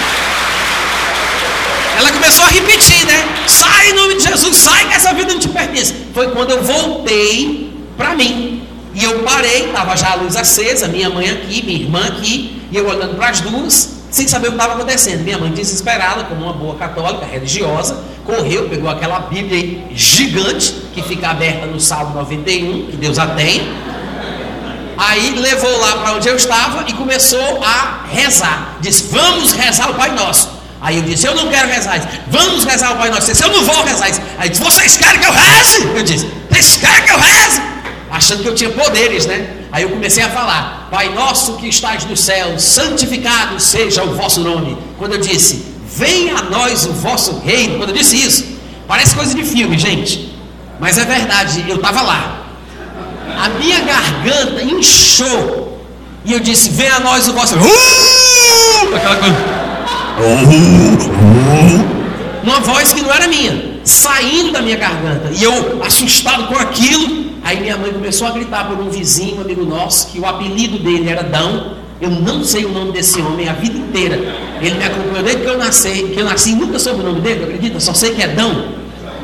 A: ela começou a repetir, né? Sai em nome de Jesus, sai que essa vida não te pertence. Foi quando eu voltei para mim. E eu parei, estava já a luz acesa, minha mãe aqui, minha irmã aqui, e eu olhando para as duas, sem saber o que estava acontecendo. Minha mãe, desesperada, como uma boa católica, religiosa, correu, pegou aquela Bíblia gigante, que fica aberta no Salmo 91, que Deus a tem. Aí levou lá para onde eu estava e começou a rezar. Disse: Vamos rezar o Pai Nosso. Aí eu disse: Eu não quero rezar. Disse, Vamos rezar o Pai Nosso. Eu disse: Eu não vou rezar. Aí disse: Vocês querem que eu reze? Eu disse: Vocês querem que eu reze? Achando que eu tinha poderes, né? Aí eu comecei a falar: Pai nosso que estás no céu, santificado seja o vosso nome. Quando eu disse: Venha a nós o vosso reino, quando eu disse isso, parece coisa de filme, gente, mas é verdade, eu estava lá. A minha garganta inchou e eu disse: Venha a nós o vosso reino. Uh! Aquela coisa. Uma voz que não era minha, saindo da minha garganta, e eu assustado com aquilo, Aí minha mãe começou a gritar por um vizinho, um amigo nosso, que o apelido dele era Dão. Eu não sei o nome desse homem a vida inteira. Ele me acompanhou desde que eu nasci, que eu nasci nunca soube o nome dele, acredita? Só sei que é Dão.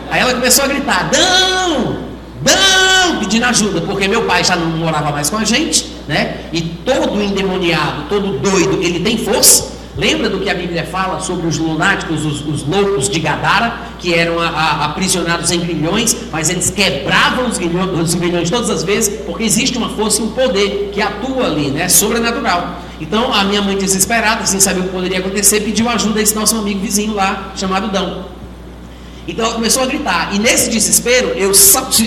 A: Aí ela começou a gritar: Dão! Dão! Pedindo ajuda, porque meu pai já não morava mais com a gente, né? E todo endemoniado, todo doido, ele tem força. Lembra do que a Bíblia fala sobre os lunáticos, os, os loucos de Gadara, que eram a, a, aprisionados em grilhões, mas eles quebravam os grilhões, os grilhões todas as vezes, porque existe uma força e um poder que atua ali, né? Sobrenatural. Então a minha mãe, desesperada, sem saber o que poderia acontecer, pediu ajuda a esse nosso amigo vizinho lá, chamado Dão. Então ela começou a gritar, e nesse desespero eu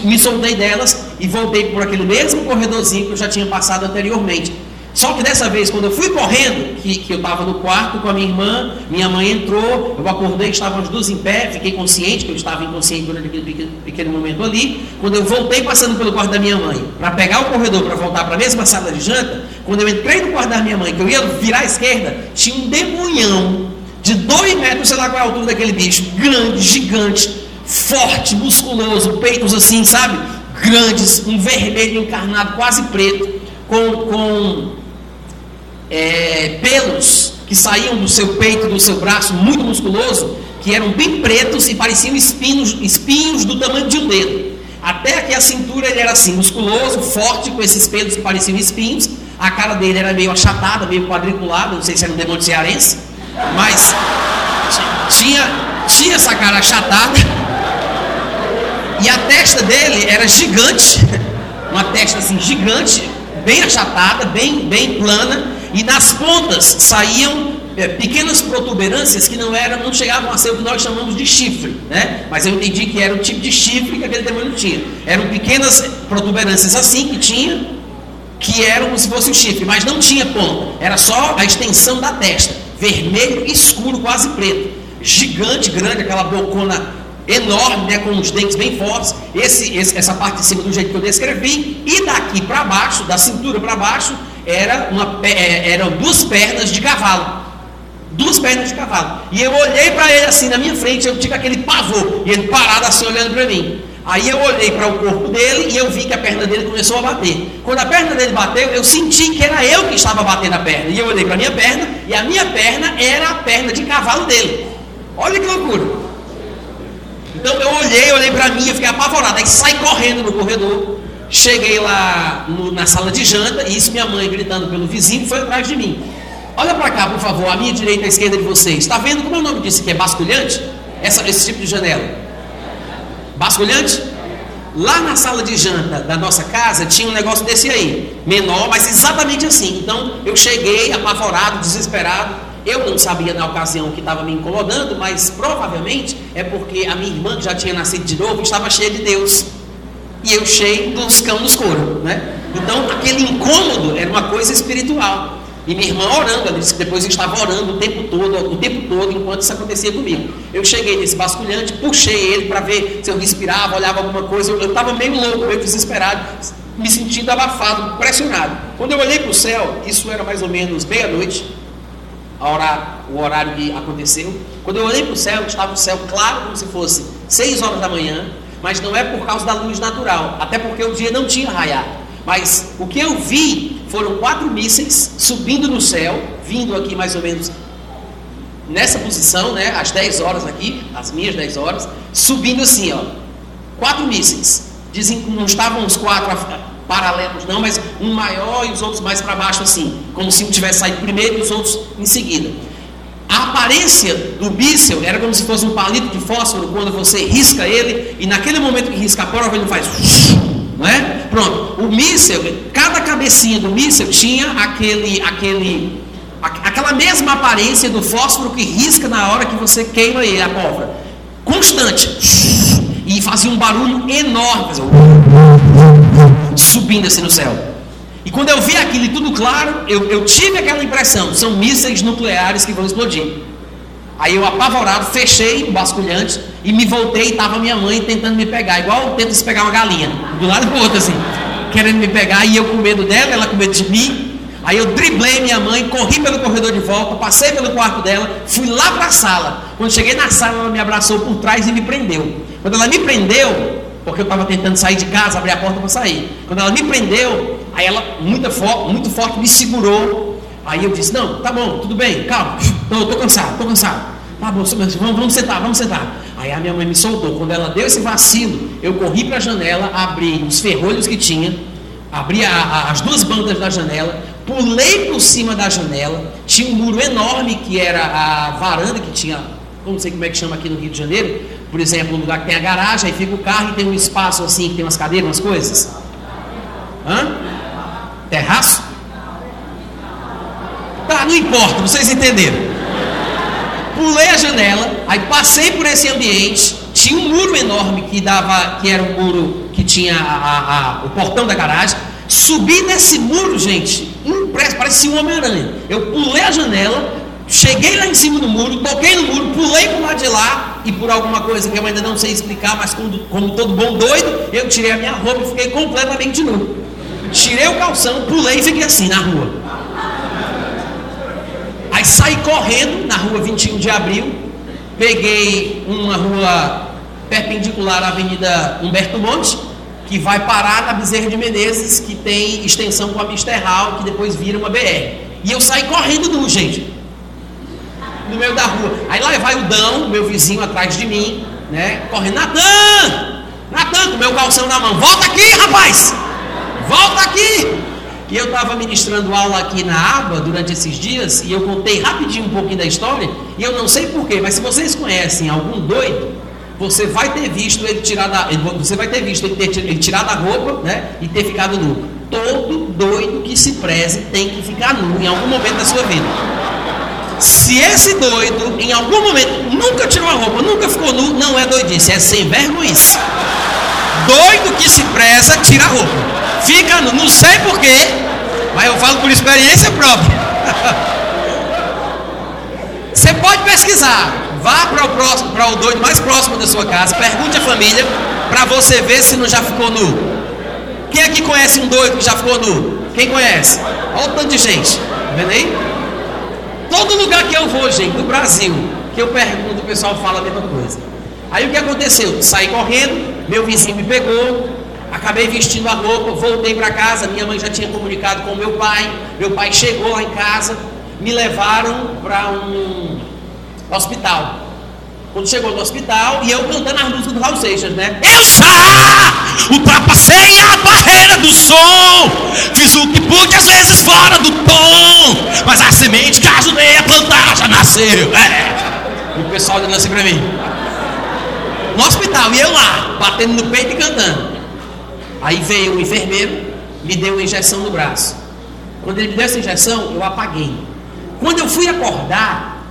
A: me soltei delas e voltei por aquele mesmo corredorzinho que eu já tinha passado anteriormente. Só que dessa vez, quando eu fui correndo, que, que eu estava no quarto com a minha irmã, minha mãe entrou, eu acordei, estavam as duas em pé, fiquei consciente, que eu estava inconsciente durante aquele pequeno, momento ali. Quando eu voltei passando pelo quarto da minha mãe, para pegar o corredor, para voltar para a mesma sala de janta, quando eu entrei no quarto da minha mãe, que eu ia virar à esquerda, tinha um demunhão de dois metros, sei lá qual é a altura daquele bicho, grande, gigante, forte, musculoso, peitos assim, sabe? Grandes, um vermelho encarnado, quase preto, com, com é, pelos que saíam do seu peito, do seu braço, muito musculoso, que eram bem pretos e pareciam espinhos, espinhos do tamanho de um dedo. Até aqui a cintura ele era assim, musculoso, forte, com esses pelos que pareciam espinhos. A cara dele era meio achatada, meio quadriculada, não sei se era um demônio cearense, mas tinha, tinha essa cara achatada. E a testa dele era gigante, uma testa assim gigante, bem achatada, bem, bem plana, e nas pontas saíam é, pequenas protuberâncias que não eram, não chegavam a ser o que nós chamamos de chifre, né? Mas eu entendi que era o tipo de chifre que aquele demônio tinha. Eram pequenas protuberâncias assim que tinha, que eram como se fosse um chifre, mas não tinha ponta. Era só a extensão da testa, vermelho escuro, quase preto, gigante, grande, aquela bocona enorme, né, com os dentes bem fortes. Esse, esse, essa parte de cima do jeito que eu descrevi e daqui para baixo, da cintura para baixo era uma, é, eram duas pernas de cavalo. Duas pernas de cavalo. E eu olhei para ele assim na minha frente, eu tive aquele pavor. E ele parado assim olhando para mim. Aí eu olhei para o corpo dele e eu vi que a perna dele começou a bater. Quando a perna dele bateu, eu senti que era eu que estava batendo a perna. E eu olhei para a minha perna e a minha perna era a perna de cavalo dele. Olha que loucura. Então eu olhei, olhei para mim, eu fiquei apavorado. Aí saí correndo no corredor. Cheguei lá no, na sala de janta e isso minha mãe gritando pelo vizinho foi atrás de mim. Olha para cá, por favor, a minha direita e a esquerda de vocês. Está vendo como é o nome disso que é basculhante? Essa, esse tipo de janela. Basculhante? Lá na sala de janta da nossa casa tinha um negócio desse aí, menor, mas exatamente assim. Então eu cheguei apavorado, desesperado. Eu não sabia na ocasião que estava me incomodando, mas provavelmente é porque a minha irmã, que já tinha nascido de novo, estava cheia de Deus e eu cheio dos cão nos couro, né? Então aquele incômodo era uma coisa espiritual. E minha irmã orando, ela disse que depois eu estava orando o tempo todo, o tempo todo, enquanto isso acontecia comigo. Eu cheguei nesse basculhante, puxei ele para ver se eu respirava, olhava alguma coisa. Eu estava meio louco, meio desesperado, me sentindo abafado, pressionado. Quando eu olhei para o céu, isso era mais ou menos meia-noite, o horário que aconteceu. Quando eu olhei para o céu, estava o céu claro como se fosse seis horas da manhã, mas não é por causa da luz natural, até porque o dia não tinha raiado. Mas o que eu vi foram quatro mísseis subindo no céu, vindo aqui mais ou menos nessa posição, né, às 10 horas aqui, as minhas 10 horas, subindo assim, ó. Quatro mísseis. Dizem que não estavam os quatro paralelos não, mas um maior e os outros mais para baixo assim, como se um tivesse saído primeiro e os outros em seguida. A aparência do míssil era como se fosse um palito de fósforo quando você risca ele e naquele momento que risca a prova ele faz não é? Pronto. O míssil, cada cabecinha do míssil tinha aquele aquele aquela mesma aparência do fósforo que risca na hora que você queima ele, a pólvora. Constante. E fazia um barulho enorme, subindo assim no céu. E quando eu vi aquilo e tudo claro, eu, eu tive aquela impressão: são mísseis nucleares que vão explodir. Aí eu, apavorado, fechei o basculhante e me voltei e estava minha mãe tentando me pegar, igual tenta se pegar uma galinha, do lado do outro assim, querendo me pegar, e eu com medo dela, ela com medo de mim. Aí eu driblei minha mãe, corri pelo corredor de volta, passei pelo quarto dela, fui lá para a sala. Quando cheguei na sala, ela me abraçou por trás e me prendeu. Quando ela me prendeu, porque eu estava tentando sair de casa, abrir a porta para sair. Quando ela me prendeu, aí ela, muito, fo muito forte, me segurou. Aí eu disse: Não, tá bom, tudo bem, calma, não, eu tô cansado, tô cansado. Tá bom, vamos, vamos sentar, vamos sentar. Aí a minha mãe me soltou. Quando ela deu esse vacilo, eu corri para a janela, abri os ferrolhos que tinha, abri a, a, as duas bandas da janela, pulei por cima da janela. Tinha um muro enorme que era a varanda que tinha, não sei como é que chama aqui no Rio de Janeiro, por exemplo, um lugar que tem a garagem, aí fica o carro e tem um espaço assim, que tem umas cadeiras, umas coisas. Hã? Terraço? Tá, não importa, vocês entenderam. Pulei a janela, aí passei por esse ambiente, tinha um muro enorme que dava, que era um muro que tinha a, a, a, o portão da garagem. Subi nesse muro, gente, impresso, parecia um Homem-Aranha. Eu pulei a janela, Cheguei lá em cima do muro, toquei no muro, pulei para o lado de lá e por alguma coisa que eu ainda não sei explicar, mas como, como todo bom doido, eu tirei a minha roupa e fiquei completamente nu. Tirei o calção, pulei e fiquei assim na rua. Aí saí correndo na rua 21 de abril, peguei uma rua perpendicular à Avenida Humberto Monte, que vai parar na Bezerra de Menezes, que tem extensão com a Misterral, que depois vira uma BR. E eu saí correndo nu, gente no meio da rua. Aí lá vai o Dão, meu vizinho atrás de mim, né? Correndo, Natan! Natan, com meu calção na mão, volta aqui, rapaz! Volta aqui! E eu estava ministrando aula aqui na aba durante esses dias e eu contei rapidinho um pouquinho da história e eu não sei porquê, mas se vocês conhecem algum doido, você vai ter visto ele tirar da, você vai ter visto ele, ter, ele tirar da roupa, né, e ter ficado nu. Todo doido que se preze tem que ficar nu em algum momento da sua vida. Se esse doido, em algum momento, nunca tirou a roupa, nunca ficou nu, não é doidice, é sem vergonhice. Doido que se preza, tira a roupa. Fica não sei porquê, mas eu falo por experiência própria. Você pode pesquisar, vá para o próximo, para o doido mais próximo da sua casa, pergunte à família, para você ver se não já ficou nu. Quem aqui conhece um doido que já ficou nu? Quem conhece? Olha o tanto de gente. Tá vendo aí? Todo lugar que eu vou, gente, do Brasil, que eu pergunto, o pessoal fala a mesma coisa. Aí o que aconteceu? Saí correndo, meu vizinho me pegou, acabei vestindo a roupa, voltei para casa, minha mãe já tinha comunicado com meu pai, meu pai chegou lá em casa, me levaram para um hospital. Quando chegou no hospital, e eu cantando as músicas do Raul Seixas, né? Eu já ultrapassei a barreira do som, fiz o que pude, às vezes fora do tom, mas a semente que ajudei a plantar já nasceu. É. E o pessoal olhando assim para mim. No hospital, e eu lá, batendo no peito e cantando. Aí veio o enfermeiro, me deu uma injeção no braço. Quando ele me deu essa injeção, eu apaguei. Quando eu fui acordar,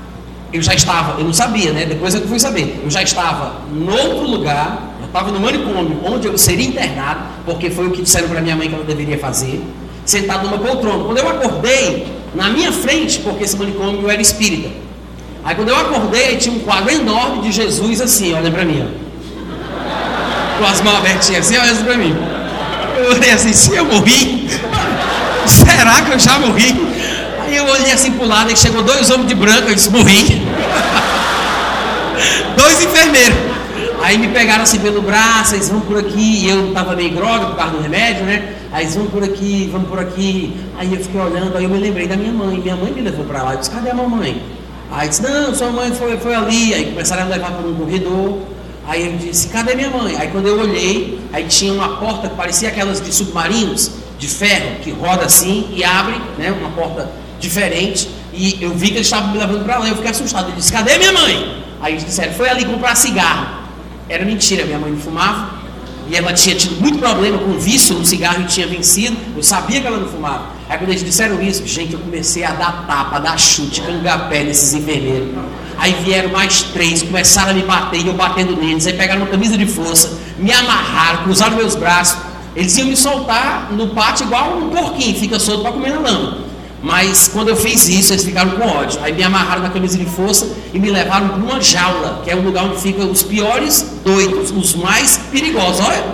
A: eu já estava, eu não sabia, né? Depois eu fui saber. Eu já estava em outro lugar, eu estava no manicômio, onde eu seria internado, porque foi o que disseram para minha mãe que ela deveria fazer, sentado numa poltrona. Quando eu acordei, na minha frente, porque esse manicômio era espírita. Aí quando eu acordei, tinha um quadro enorme de Jesus assim, olha para mim, ó. Com as mãos abertinhas assim, olha para mim. Eu olhei assim, se eu morri, será que eu já morri? Aí eu olhei assim pro lado e chegou dois homens de branco, eu disse, morri. dois enfermeiros. Aí me pegaram assim pelo braço, eles vão por aqui, e eu estava meio grogue por causa do remédio, né? Aí eles vão por aqui, vão por aqui. Aí eu fiquei olhando, aí eu me lembrei da minha mãe. Minha mãe me levou para lá. Eu disse, cadê a mamãe? Aí disse, não, sua mãe foi, foi ali. Aí começaram a levar para um corredor. Aí ele disse, cadê minha mãe? Aí quando eu olhei, aí tinha uma porta que parecia aquelas de submarinos, de ferro, que roda assim e abre, né? Uma porta diferente. E eu vi que eles estavam me levando para lá. Eu fiquei assustado. Ele disse, cadê minha mãe? Aí eles disseram, foi ali comprar cigarro. Era mentira, minha mãe não fumava. E ela tinha tido muito problema com vício no cigarro e tinha vencido. Eu sabia que ela não fumava. Aí quando eles disseram isso, gente, eu comecei a dar tapa, a dar chute, cangapé nesses enfermeiros. Aí vieram mais três, começaram a me bater e eu batendo neles. Aí pegaram uma camisa de força, me amarraram, cruzaram meus braços. Eles iam me soltar no pátio igual um porquinho, fica solto para comer na lama. Mas quando eu fiz isso, eles ficaram com ódio. Aí me amarraram na camisa de força e me levaram para uma jaula, que é um lugar onde ficam os piores doidos, os mais perigosos. Olha,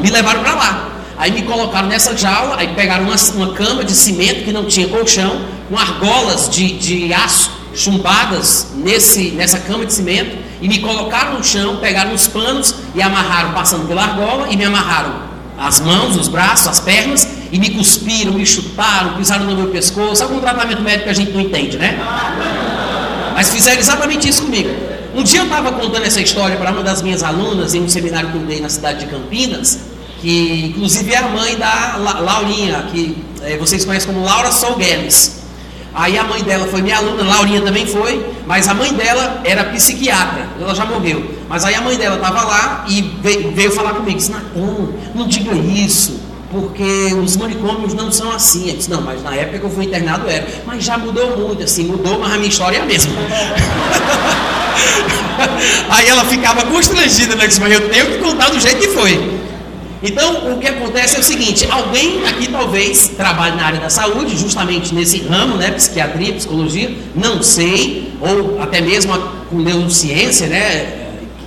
A: me levaram para lá. Aí me colocaram nessa jaula, aí pegaram uma, uma cama de cimento que não tinha colchão, com argolas de, de aço chumbadas nesse, nessa cama de cimento, e me colocaram no chão, pegaram os panos e amarraram, passando pela argola, e me amarraram as mãos, os braços, as pernas, e me cuspiram, me chutaram, pisaram no meu pescoço. Algum tratamento médico que a gente não entende, né? Mas fizeram exatamente isso comigo. Um dia eu estava contando essa história para uma das minhas alunas em um seminário que eu dei na cidade de Campinas, que inclusive é a mãe da Laurinha, que é, vocês conhecem como Laura Solgueles. Aí a mãe dela foi minha aluna, Laurinha também foi, mas a mãe dela era psiquiatra, ela já morreu. Mas aí a mãe dela estava lá e veio, veio, falar comigo, disse, Natan, não diga isso, porque os manicômios não são assim. Eu disse, não, mas na época que eu fui internado era. Mas já mudou muito, assim, mudou, mas a minha história é a mesma. aí ela ficava constrangida, né? Disse, mas eu tenho que contar do jeito que foi. Então, o que acontece é o seguinte: alguém aqui talvez trabalhe na área da saúde, justamente nesse ramo, né, psiquiatria, psicologia, não sei, ou até mesmo com neurociência, né,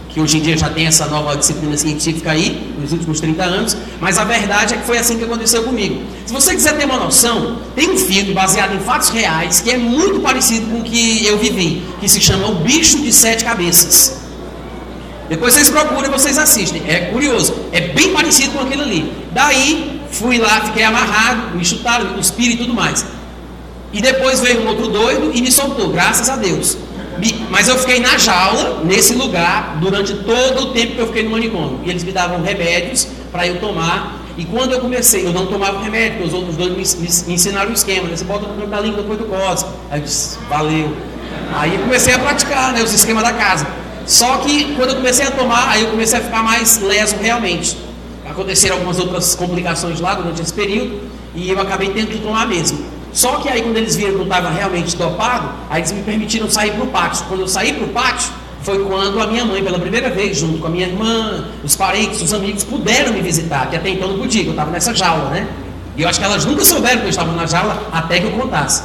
A: que hoje em dia já tem essa nova disciplina científica aí, nos últimos 30 anos, mas a verdade é que foi assim que aconteceu comigo. Se você quiser ter uma noção, tem um filme baseado em fatos reais que é muito parecido com o que eu vivi, que se chama O Bicho de Sete Cabeças. Depois vocês procuram vocês assistem. É curioso. É bem parecido com aquilo ali. Daí, fui lá, fiquei amarrado, me chutaram, me cuspiram e tudo mais. E depois veio um outro doido e me soltou, graças a Deus. Mas eu fiquei na jaula, nesse lugar, durante todo o tempo que eu fiquei no manicômio. E eles me davam remédios para eu tomar. E quando eu comecei, eu não tomava remédio, porque os outros dois me, ensinaram o esquema. Né? Você bota no canto da língua, depois do cospe. Aí eu disse, valeu. Aí comecei a praticar né, os esquemas da casa. Só que quando eu comecei a tomar, aí eu comecei a ficar mais leso realmente. Aconteceram algumas outras complicações lá durante esse período e eu acabei tendo que tomar mesmo. Só que aí quando eles viram que eu estava realmente dopado, aí eles me permitiram sair para o pátio. Quando eu saí para o pátio, foi quando a minha mãe, pela primeira vez, junto com a minha irmã, os parentes, os amigos, puderam me visitar, que até então não podia, eu estava nessa jaula, né? E eu acho que elas nunca souberam que eu estava na jaula até que eu contasse.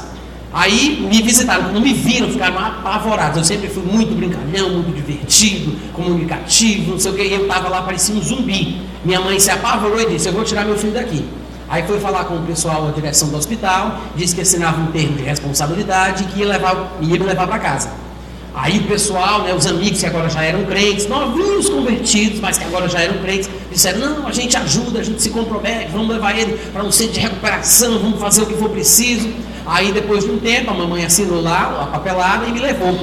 A: Aí me visitaram, quando me viram, ficaram apavorados. Eu sempre fui muito brincalhão, muito divertido, comunicativo, não sei o que. Eu estava lá, parecia um zumbi. Minha mãe se apavorou e disse: Eu vou tirar meu filho daqui. Aí foi falar com o pessoal da direção do hospital, disse que assinava um termo de responsabilidade e que ia, levar, ia me levar para casa. Aí o pessoal, né, os amigos que agora já eram crentes, novinhos convertidos, mas que agora já eram crentes, disseram: Não, a gente ajuda, a gente se compromete, vamos levar ele para um centro de recuperação, vamos fazer o que for preciso. Aí depois de um tempo, a mamãe assinou lá a papelada e me levou.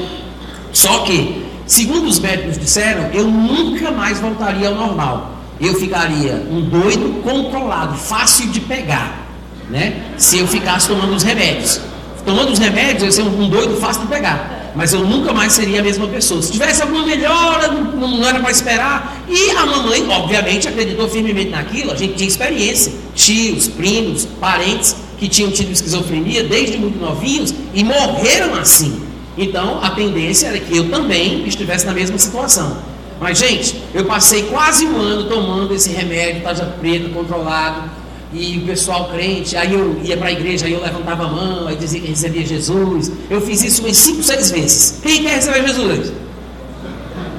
A: Só que, segundo os médicos disseram, eu nunca mais voltaria ao normal. Eu ficaria um doido controlado, fácil de pegar, né? Se eu ficasse tomando os remédios. Tomando os remédios, eu ia ser um doido fácil de pegar mas eu nunca mais seria a mesma pessoa. Se tivesse alguma melhora, não, era para esperar. E a mamãe, obviamente, acreditou firmemente naquilo. A gente tinha experiência, tios, primos, parentes que tinham tido esquizofrenia desde muito novinhos e morreram assim. Então, a tendência era que eu também estivesse na mesma situação. Mas, gente, eu passei quase um ano tomando esse remédio, taja preta, controlado, e o pessoal crente, aí eu ia para a igreja, aí eu levantava a mão, aí dizia que recebia Jesus. Eu fiz isso umas 5, 6 vezes. Quem quer receber Jesus?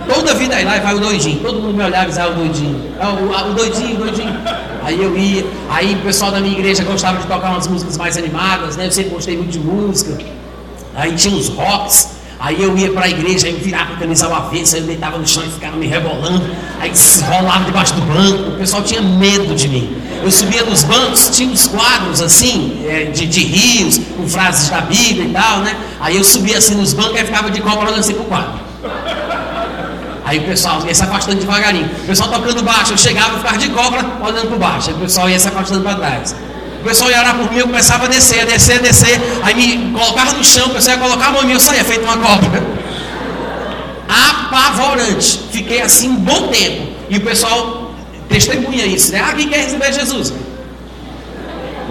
A: Toda vida aí lá vai o doidinho. Todo mundo me olhava e dizia, ah, o doidinho. Ah, o, o doidinho, o doidinho. Aí eu ia, aí o pessoal da minha igreja gostava de tocar umas músicas mais animadas, né? Eu sempre gostei muito de música. Aí tinha os rocks. Aí eu ia para a igreja, aí eu virava a camisa ao avesso, aí eu deitava no chão e ficava me rebolando. Aí rolava debaixo do banco. O pessoal tinha medo de mim. Eu subia nos bancos, tinha uns quadros assim, é, de, de rios, com frases da Bíblia e tal, né? Aí eu subia assim nos bancos e ficava de copa olhando assim pro quadro. Aí o pessoal ia se afastando devagarinho. O pessoal tocando baixo, eu chegava, ficava de cobra olhando para baixo. Aí o pessoal ia se afastando para trás. O pessoal ia orar por mim, eu começava a descer, a descer, a descer. Aí me colocava no chão, o pessoal ia colocar a mão em mim, eu saía feito uma cobra. Apavorante. Fiquei assim um bom tempo. E o pessoal testemunha isso, né? Ah, quem quer receber Jesus?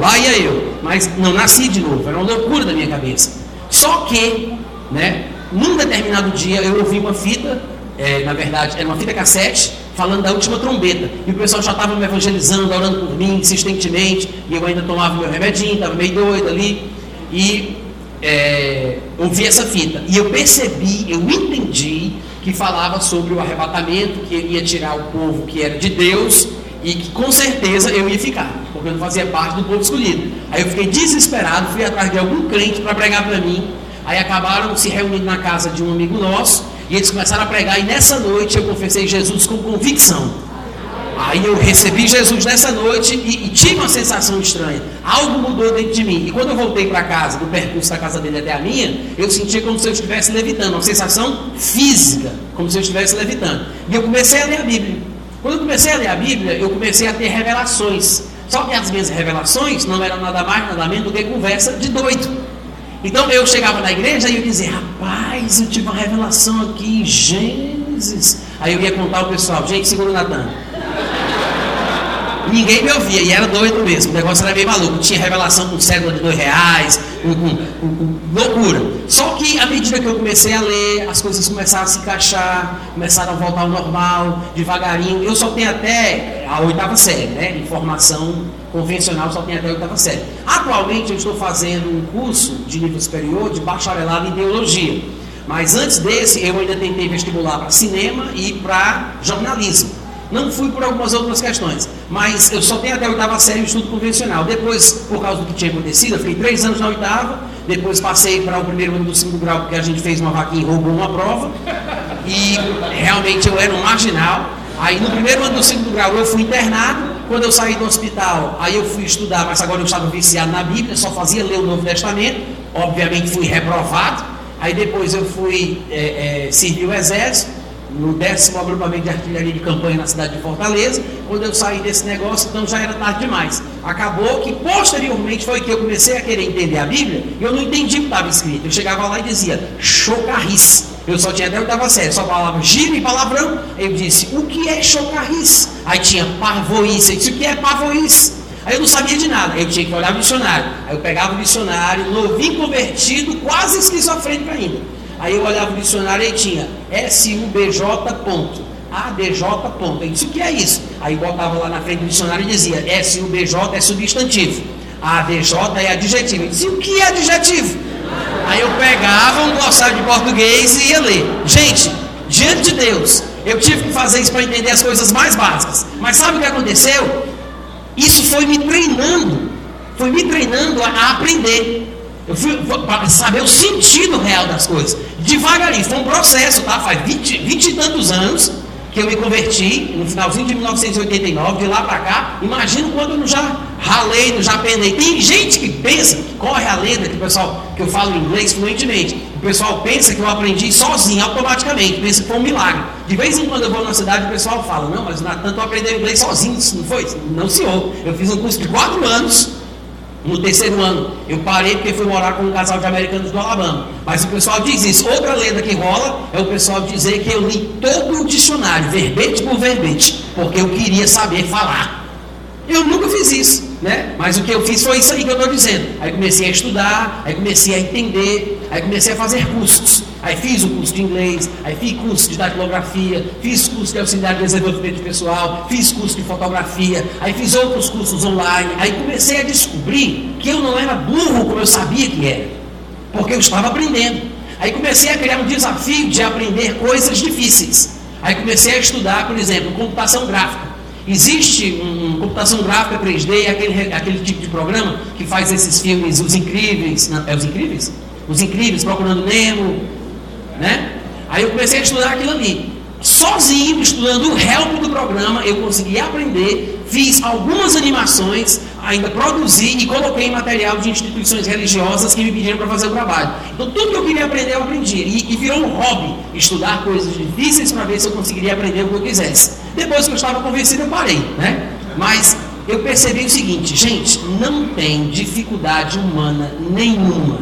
A: Lá ia eu. Mas não nasci de novo, era uma loucura da minha cabeça. Só que, né, num determinado dia eu ouvi uma fita, é, na verdade, era uma fita cassete, falando da última trombeta. E o pessoal já estava me evangelizando, orando por mim insistentemente, e eu ainda tomava meu remedinho, estava meio doido ali. E é, ouvi essa fita. E eu percebi, eu entendi que falava sobre o arrebatamento, que ele ia tirar o povo que era de Deus e que com certeza eu ia ficar, porque eu não fazia parte do povo escolhido. Aí eu fiquei desesperado, fui atrás de algum crente para pregar para mim. Aí acabaram se reunindo na casa de um amigo nosso e eles começaram a pregar. E nessa noite eu confessei Jesus com convicção. Aí eu recebi Jesus nessa noite e, e, tive uma sensação estranha. Algo mudou dentro de mim. E quando eu voltei para casa, do percurso da casa dele até a minha, eu senti como se eu estivesse levitando, uma sensação física, como se eu estivesse levitando. E eu comecei a ler a Bíblia. Quando eu comecei a ler a Bíblia, eu comecei a ter revelações. Só que as minhas revelações não eram nada mais, nada menos do que conversa de doido. Então eu chegava na igreja e eu dizia, rapaz, eu tive uma revelação aqui em Gênesis. Aí eu ia contar ao pessoal, gente, segura o Natan. Ninguém me ouvia, e era doido mesmo, o negócio era meio maluco. Tinha revelação com cédula de dois reais, loucura. Só que à medida que eu comecei a ler, as coisas começaram a se encaixar, começaram a voltar ao normal, devagarinho. Eu só tenho até a oitava série, né? Informação convencional só tem até a oitava série. Atualmente eu estou fazendo um curso de nível superior de bacharelado em teologia. Mas antes desse, eu ainda tentei vestibular para cinema e para jornalismo. Não fui por algumas outras questões, mas eu só tenho até a oitava série o estudo convencional. Depois, por causa do que tinha acontecido, eu fiquei três anos na oitava, depois passei para o primeiro ano do segundo grau, porque a gente fez uma vaquinha e roubou uma prova, e realmente eu era um marginal. Aí no primeiro ano do segundo grau eu fui internado, quando eu saí do hospital, aí eu fui estudar, mas agora eu estava viciado na Bíblia, só fazia ler o Novo Testamento, obviamente fui reprovado. Aí depois eu fui é, é, servir o exército, no décimo agrupamento de artilharia de campanha na cidade de Fortaleza. Quando eu saí desse negócio, então já era tarde demais. Acabou que posteriormente foi que eu comecei a querer entender a Bíblia e eu não entendi o que estava escrito. Eu chegava lá e dizia chocarris. Eu só tinha até o oitava série, só falava giro e palavrão. Eu disse, o que é chocarris? Aí tinha parvoís. Eu disse, o que é parvoís? Aí eu não sabia de nada, eu tinha que olhar o dicionário. Aí eu pegava o dicionário, novinho convertido, quase esquizofrênico ainda. Aí eu olhava o dicionário e tinha SUBJ ponto. ADJ ponto. Eu disse, o que é isso? Aí botava lá na frente do dicionário e dizia SUBJ é substantivo. ADJ é adjetivo. Eu disse, o que é adjetivo? Aí eu pegava um glossário de português e ia ler. Gente, diante de Deus, eu tive que fazer isso para entender as coisas mais básicas. Mas sabe o que aconteceu? Isso foi me treinando, foi me treinando a, a aprender. Para saber o sentido real das coisas. Devagarinho, foi um processo, tá? Faz 20, 20 e tantos anos que eu me converti, no finalzinho de 1989, de lá para cá. Imagino quando eu já ralei, não já penei. Tem gente que pensa, corre a lenda que o pessoal, que eu falo inglês fluentemente. O pessoal pensa que eu aprendi sozinho, automaticamente, pensa que foi um milagre. De vez em quando eu vou na cidade, o pessoal fala, não, mas não é tanto aprender inglês sozinho, não foi? Não, senhor. Eu fiz um curso de quatro anos no terceiro ano, eu parei porque fui morar com um casal de americanos do Alabama. Mas o pessoal diz isso. Outra lenda que rola é o pessoal dizer que eu li todo o dicionário, verbete por verbete, porque eu queria saber falar. Eu nunca fiz isso, né? Mas o que eu fiz foi isso aí que eu estou dizendo. Aí comecei a estudar, aí comecei a entender, aí comecei a fazer cursos. Aí fiz o curso de inglês, aí fiz curso de datilografia, fiz curso de auxiliar de desenvolvimento pessoal, fiz curso de fotografia, aí fiz outros cursos online. Aí comecei a descobrir que eu não era burro como eu sabia que era, porque eu estava aprendendo. Aí comecei a criar um desafio de aprender coisas difíceis. Aí comecei a estudar, por exemplo, computação gráfica. Existe um, computação gráfica 3D, aquele, aquele tipo de programa que faz esses filmes, Os Incríveis. Não, é Os Incríveis? Os Incríveis, Procurando Nemo, né? Aí eu comecei a estudar aquilo ali. sozinho, estudando o help do programa, eu consegui aprender, fiz algumas animações, ainda produzi e coloquei material de instituições religiosas que me pediram para fazer o trabalho. Então, tudo que eu queria aprender, eu aprendi. E, e virou um hobby estudar coisas difíceis para ver se eu conseguiria aprender o que eu quisesse. Depois que eu estava convencido, eu parei, né? Mas eu percebi o seguinte, gente, não tem dificuldade humana nenhuma,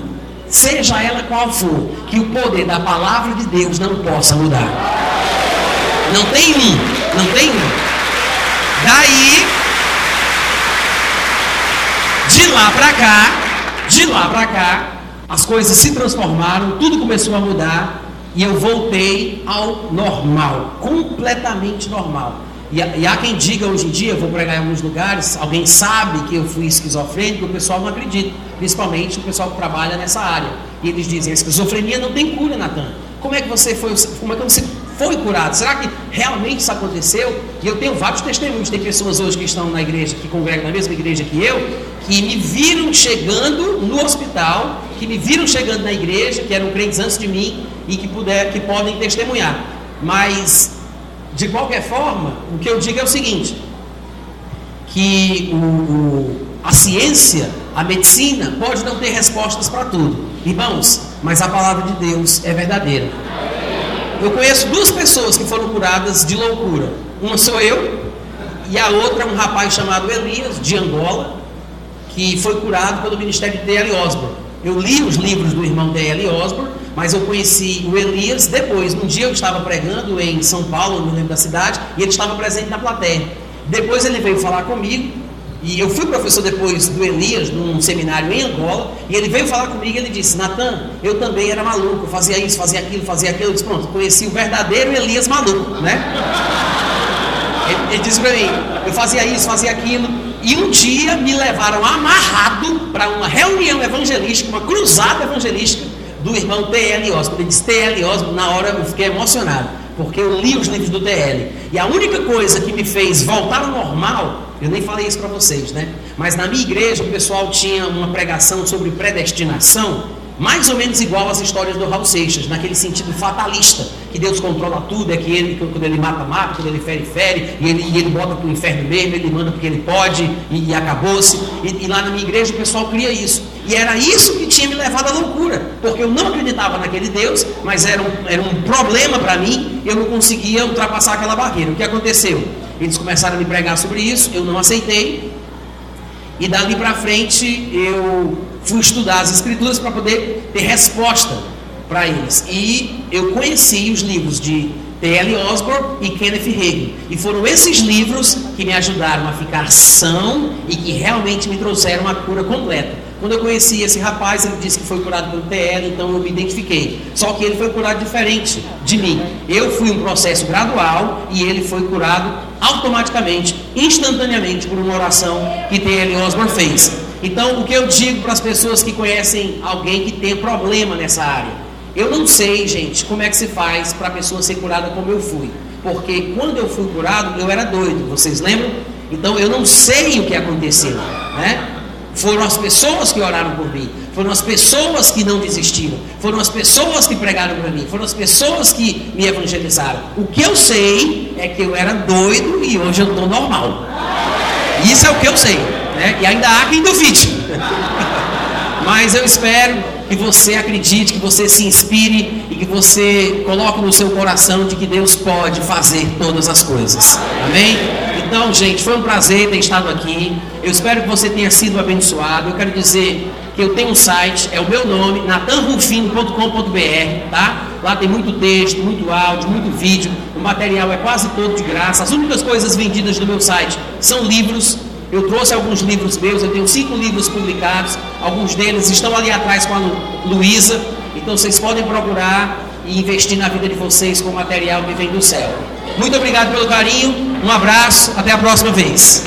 A: seja ela qual for, que o poder da palavra de Deus não possa mudar. Não tem um. Não tem um. Daí, de lá para cá, de lá para cá, as coisas se transformaram, tudo começou a mudar e eu voltei ao normal, completamente normal. E, e há quem diga hoje em dia, eu vou pregar em alguns lugares, alguém sabe que eu fui esquizofrênico, o pessoal não acredita, principalmente o pessoal que trabalha nessa área. E eles dizem: a esquizofrenia não tem cura, Natan. Como é que você foi, como é que você foi curado? Será que realmente isso aconteceu? E eu tenho vários testemunhos. Tem pessoas hoje que estão na igreja, que congregam na mesma igreja que eu, que me viram chegando no hospital, que me viram chegando na igreja, que eram crentes antes de mim e que, puder, que podem testemunhar. Mas, de qualquer forma, o que eu digo é o seguinte: que o, o, a ciência, a medicina, pode não ter respostas para tudo, irmãos, mas a palavra de Deus é verdadeira. Eu conheço duas pessoas que foram curadas de loucura. Uma sou eu, e a outra é um rapaz chamado Elias, de Angola, que foi curado pelo ministério de T.L. Osborne. Eu li os livros do irmão T.L. Osborne, mas eu conheci o Elias depois. Um dia eu estava pregando em São Paulo, no lembro da cidade, e ele estava presente na plateia. Depois ele veio falar comigo e eu fui professor depois do Elias, num seminário em Angola, e ele veio falar comigo e ele disse, Natan, eu também era maluco, fazia isso, fazia aquilo, fazia aquilo. Eu disse, pronto, conheci o verdadeiro Elias maluco, né? Ele, ele disse para mim, eu fazia isso, fazia aquilo, e um dia me levaram amarrado para uma reunião evangelística, uma cruzada evangelística do irmão T.L. Osborne. Ele disse T.L. Osborne, na hora eu fiquei emocionado, porque eu li os livros do T.L. E a única coisa que me fez voltar ao normal eu nem falei isso para vocês, né? Mas na minha igreja o pessoal tinha uma pregação sobre predestinação, mais ou menos igual às histórias do Raul Seixas, naquele sentido fatalista, que Deus controla tudo, é que ele, quando ele mata, mata, quando ele fere, fere, e ele, e ele bota para o inferno mesmo, ele manda porque ele pode, e, e acabou-se. E, e lá na minha igreja o pessoal cria isso. E era isso que tinha me levado à loucura, porque eu não acreditava naquele Deus, mas era um, era um problema para mim, eu não conseguia ultrapassar aquela barreira. O que aconteceu? Eles começaram a me pregar sobre isso, eu não aceitei. E dali para frente eu fui estudar as escrituras para poder ter resposta para eles. E eu conheci os livros de T.L. Osborne e Kenneth Hagin. E foram esses livros que me ajudaram a ficar são e que realmente me trouxeram a cura completa. Quando eu conheci esse rapaz, ele disse que foi curado pelo TL, então eu me identifiquei. Só que ele foi curado diferente de mim. Eu fui um processo gradual e ele foi curado automaticamente, instantaneamente, por uma oração que TL Osborne fez. Então, o que eu digo para as pessoas que conhecem alguém que tem problema nessa área? Eu não sei, gente, como é que se faz para a pessoa ser curada como eu fui. Porque quando eu fui curado, eu era doido, vocês lembram? Então eu não sei o que aconteceu, né? Foram as pessoas que oraram por mim, foram as pessoas que não desistiram, foram as pessoas que pregaram para mim, foram as pessoas que me evangelizaram. O que eu sei é que eu era doido e hoje eu estou normal. Isso é o que eu sei, né? E ainda há quem duvide. Mas eu espero que você acredite, que você se inspire e que você coloque no seu coração de que Deus pode fazer todas as coisas. Amém? Então, gente, foi um prazer ter estado aqui. Eu espero que você tenha sido abençoado. Eu quero dizer que eu tenho um site, é o meu nome, natanrufino.com.br, tá? Lá tem muito texto, muito áudio, muito vídeo. O material é quase todo de graça. As únicas coisas vendidas no meu site são livros. Eu trouxe alguns livros meus, eu tenho cinco livros publicados. Alguns deles estão ali atrás com a Luísa. Então vocês podem procurar e investir na vida de vocês com material que vem do céu. Muito obrigado pelo carinho, um abraço, até a próxima vez.